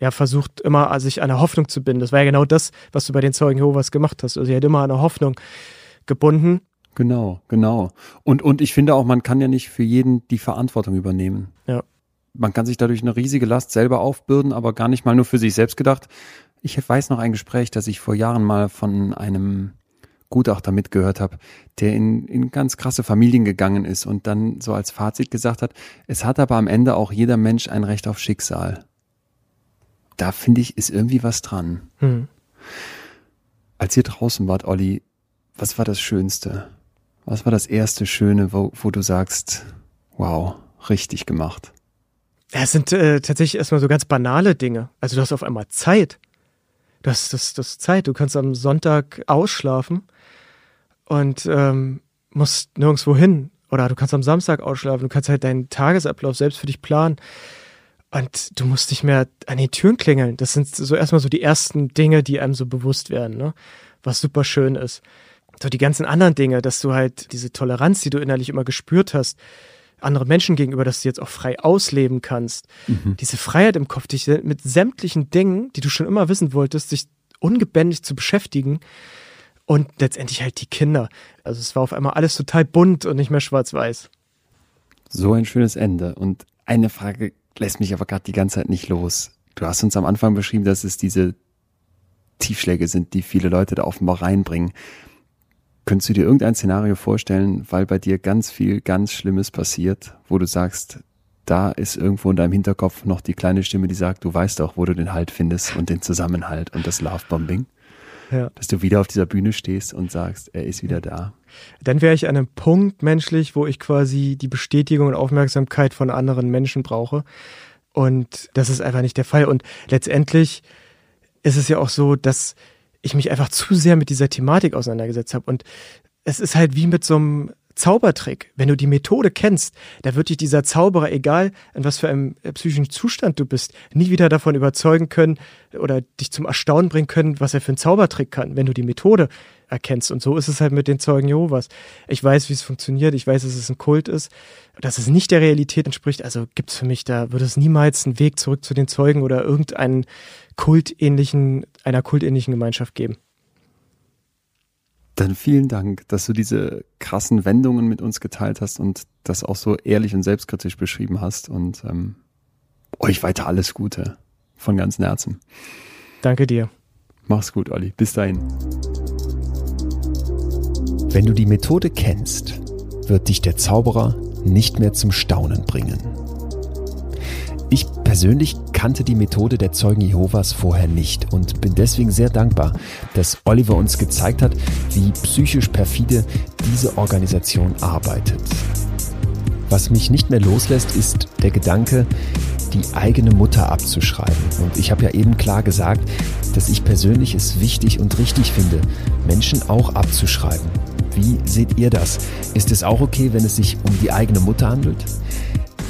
ja, versucht immer sich an eine Hoffnung zu binden. Das war ja genau das, was du bei den Zeugen Jehovas gemacht hast. Also sie hat immer an eine Hoffnung gebunden. Genau, genau. Und, und ich finde auch, man kann ja nicht für jeden die Verantwortung übernehmen. Ja. Man kann sich dadurch eine riesige Last selber aufbürden, aber gar nicht mal nur für sich selbst gedacht, ich weiß noch ein Gespräch, das ich vor Jahren mal von einem Gutachter mitgehört habe, der in, in ganz krasse Familien gegangen ist und dann so als Fazit gesagt hat, es hat aber am Ende auch jeder Mensch ein Recht auf Schicksal. Da finde ich, ist irgendwie was dran. Hm. Als ihr draußen wart, Olli, was war das Schönste? Was war das erste Schöne, wo, wo du sagst, wow, richtig gemacht? Es sind äh, tatsächlich erstmal so ganz banale Dinge. Also du hast auf einmal Zeit das, das, das Zeit. Du kannst am Sonntag ausschlafen und ähm, musst nirgendwo hin. Oder du kannst am Samstag ausschlafen. Du kannst halt deinen Tagesablauf selbst für dich planen. Und du musst nicht mehr an den Türen klingeln. Das sind so erstmal so die ersten Dinge, die einem so bewusst werden, ne? Was super schön ist. So die ganzen anderen Dinge, dass du halt diese Toleranz, die du innerlich immer gespürt hast, anderen Menschen gegenüber, dass du jetzt auch frei ausleben kannst. Mhm. Diese Freiheit im Kopf, dich mit sämtlichen Dingen, die du schon immer wissen wolltest, dich ungebändigt zu beschäftigen und letztendlich halt die Kinder. Also es war auf einmal alles total bunt und nicht mehr schwarz-weiß. So ein schönes Ende. Und eine Frage lässt mich aber gerade die ganze Zeit nicht los. Du hast uns am Anfang beschrieben, dass es diese Tiefschläge sind, die viele Leute da offenbar reinbringen. Könntest du dir irgendein Szenario vorstellen, weil bei dir ganz viel ganz Schlimmes passiert, wo du sagst, da ist irgendwo in deinem Hinterkopf noch die kleine Stimme, die sagt, du weißt auch, wo du den Halt findest und den Zusammenhalt und das Lovebombing? Ja. Dass du wieder auf dieser Bühne stehst und sagst, er ist wieder da. Dann wäre ich an einem Punkt menschlich, wo ich quasi die Bestätigung und Aufmerksamkeit von anderen Menschen brauche. Und das ist einfach nicht der Fall. Und letztendlich ist es ja auch so, dass ich mich einfach zu sehr mit dieser Thematik auseinandergesetzt habe. Und es ist halt wie mit so einem Zaubertrick. Wenn du die Methode kennst, da wird dich dieser Zauberer, egal in was für einem äh, psychischen Zustand du bist, nie wieder davon überzeugen können oder dich zum Erstaunen bringen können, was er für einen Zaubertrick kann, wenn du die Methode erkennst. Und so ist es halt mit den Zeugen Jehovas. Ich weiß, wie es funktioniert, ich weiß, dass es ein Kult ist, dass es nicht der Realität entspricht. Also gibt es für mich, da würde es niemals einen Weg zurück zu den Zeugen oder irgendeinen kultähnlichen, einer kultähnlichen Gemeinschaft geben. Dann vielen Dank, dass du diese krassen Wendungen mit uns geteilt hast und das auch so ehrlich und selbstkritisch beschrieben hast. Und ähm, euch weiter alles Gute von ganzem Herzen. Danke dir. Mach's gut, Olli. Bis dahin. Wenn du die Methode kennst, wird dich der Zauberer nicht mehr zum Staunen bringen. Ich persönlich kannte die Methode der Zeugen Jehovas vorher nicht und bin deswegen sehr dankbar, dass Oliver uns gezeigt hat, wie psychisch perfide diese Organisation arbeitet. Was mich nicht mehr loslässt, ist der Gedanke, die eigene Mutter abzuschreiben. Und ich habe ja eben klar gesagt, dass ich persönlich es wichtig und richtig finde, Menschen auch abzuschreiben. Wie seht ihr das? Ist es auch okay, wenn es sich um die eigene Mutter handelt?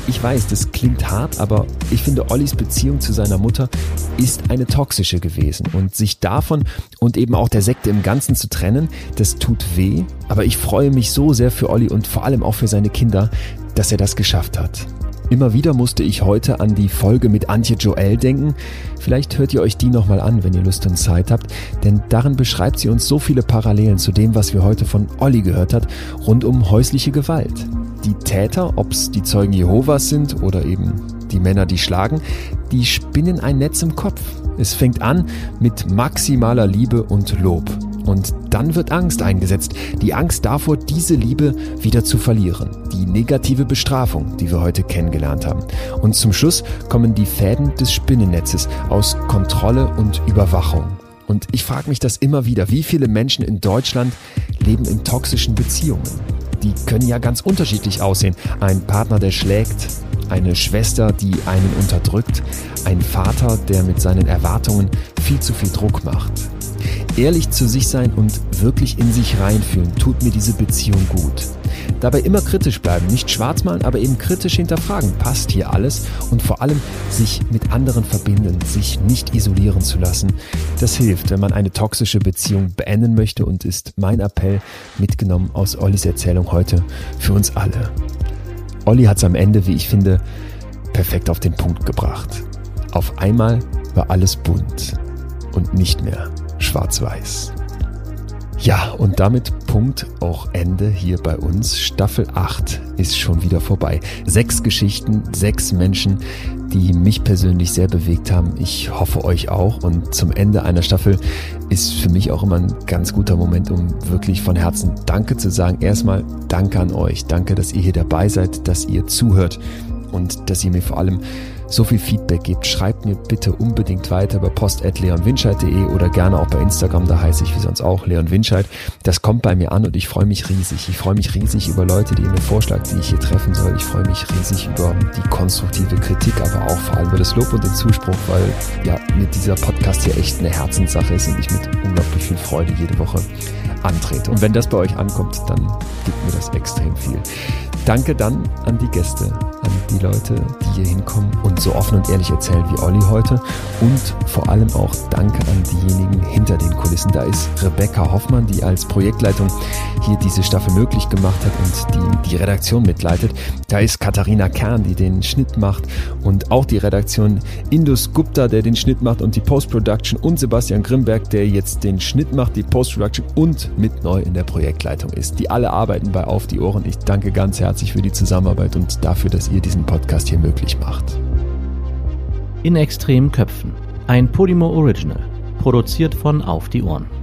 Ich weiß, das klingt hart, aber ich finde, Ollis Beziehung zu seiner Mutter ist eine toxische gewesen. Und sich davon und eben auch der Sekte im Ganzen zu trennen, das tut weh. Aber ich freue mich so sehr für Olli und vor allem auch für seine Kinder, dass er das geschafft hat. Immer wieder musste ich heute an die Folge mit Antje Joel denken. Vielleicht hört ihr euch die nochmal an, wenn ihr Lust und Zeit habt, denn darin beschreibt sie uns so viele Parallelen zu dem, was wir heute von Olli gehört hat, rund um häusliche Gewalt. Die Täter, ob's die Zeugen Jehovas sind oder eben die Männer, die schlagen, die spinnen ein Netz im Kopf. Es fängt an mit maximaler Liebe und Lob. Und dann wird Angst eingesetzt. Die Angst davor, diese Liebe wieder zu verlieren. Die negative Bestrafung, die wir heute kennengelernt haben. Und zum Schluss kommen die Fäden des Spinnennetzes aus Kontrolle und Überwachung. Und ich frage mich das immer wieder, wie viele Menschen in Deutschland leben in toxischen Beziehungen. Die können ja ganz unterschiedlich aussehen. Ein Partner, der schlägt, eine Schwester, die einen unterdrückt, ein Vater, der mit seinen Erwartungen viel zu viel Druck macht. Ehrlich zu sich sein und wirklich in sich reinfühlen, tut mir diese Beziehung gut. Dabei immer kritisch bleiben, nicht schwarz malen, aber eben kritisch hinterfragen, passt hier alles und vor allem sich mit anderen verbinden, sich nicht isolieren zu lassen. Das hilft, wenn man eine toxische Beziehung beenden möchte und ist mein Appell mitgenommen aus Ollis Erzählung heute für uns alle. Olli hat es am Ende, wie ich finde, perfekt auf den Punkt gebracht. Auf einmal war alles bunt und nicht mehr schwarz-weiß. Ja, und damit Punkt auch Ende hier bei uns. Staffel 8 ist schon wieder vorbei. Sechs Geschichten, sechs Menschen, die mich persönlich sehr bewegt haben. Ich hoffe euch auch. Und zum Ende einer Staffel ist für mich auch immer ein ganz guter Moment, um wirklich von Herzen Danke zu sagen. Erstmal Danke an euch. Danke, dass ihr hier dabei seid, dass ihr zuhört und dass ihr mir vor allem so viel Feedback gibt, schreibt mir bitte unbedingt weiter bei post.leonwinscheid.de oder gerne auch bei Instagram, da heiße ich wie sonst auch Leon Winscheid. Das kommt bei mir an und ich freue mich riesig. Ich freue mich riesig über Leute, die mir vorschlagen, die ich hier treffen soll. Ich freue mich riesig über die konstruktive Kritik, aber auch vor allem über das Lob und den Zuspruch, weil ja mit dieser Podcast hier echt eine Herzenssache ist und ich mit unglaublich viel Freude jede Woche antrete. Und wenn das bei euch ankommt, dann gibt mir das extrem viel. Danke dann an die Gäste, an die Leute, die hier hinkommen und so offen und ehrlich erzählen wie Olli heute. Und vor allem auch Danke an diejenigen hinter den Kulissen. Da ist Rebecca Hoffmann, die als Projektleitung hier diese Staffel möglich gemacht hat und die die Redaktion mitleitet. Da ist Katharina Kern, die den Schnitt macht und auch die Redaktion Indus Gupta, der den Schnitt macht und die Post-Production und Sebastian Grimberg, der jetzt den Schnitt macht, die Post-Production und mit neu in der Projektleitung ist. Die alle arbeiten bei Auf die Ohren. Ich danke ganz herzlich für die Zusammenarbeit und dafür, dass ihr diesen Podcast hier möglich macht. In extremen Köpfen. Ein Podimo Original. Produziert von Auf die Ohren.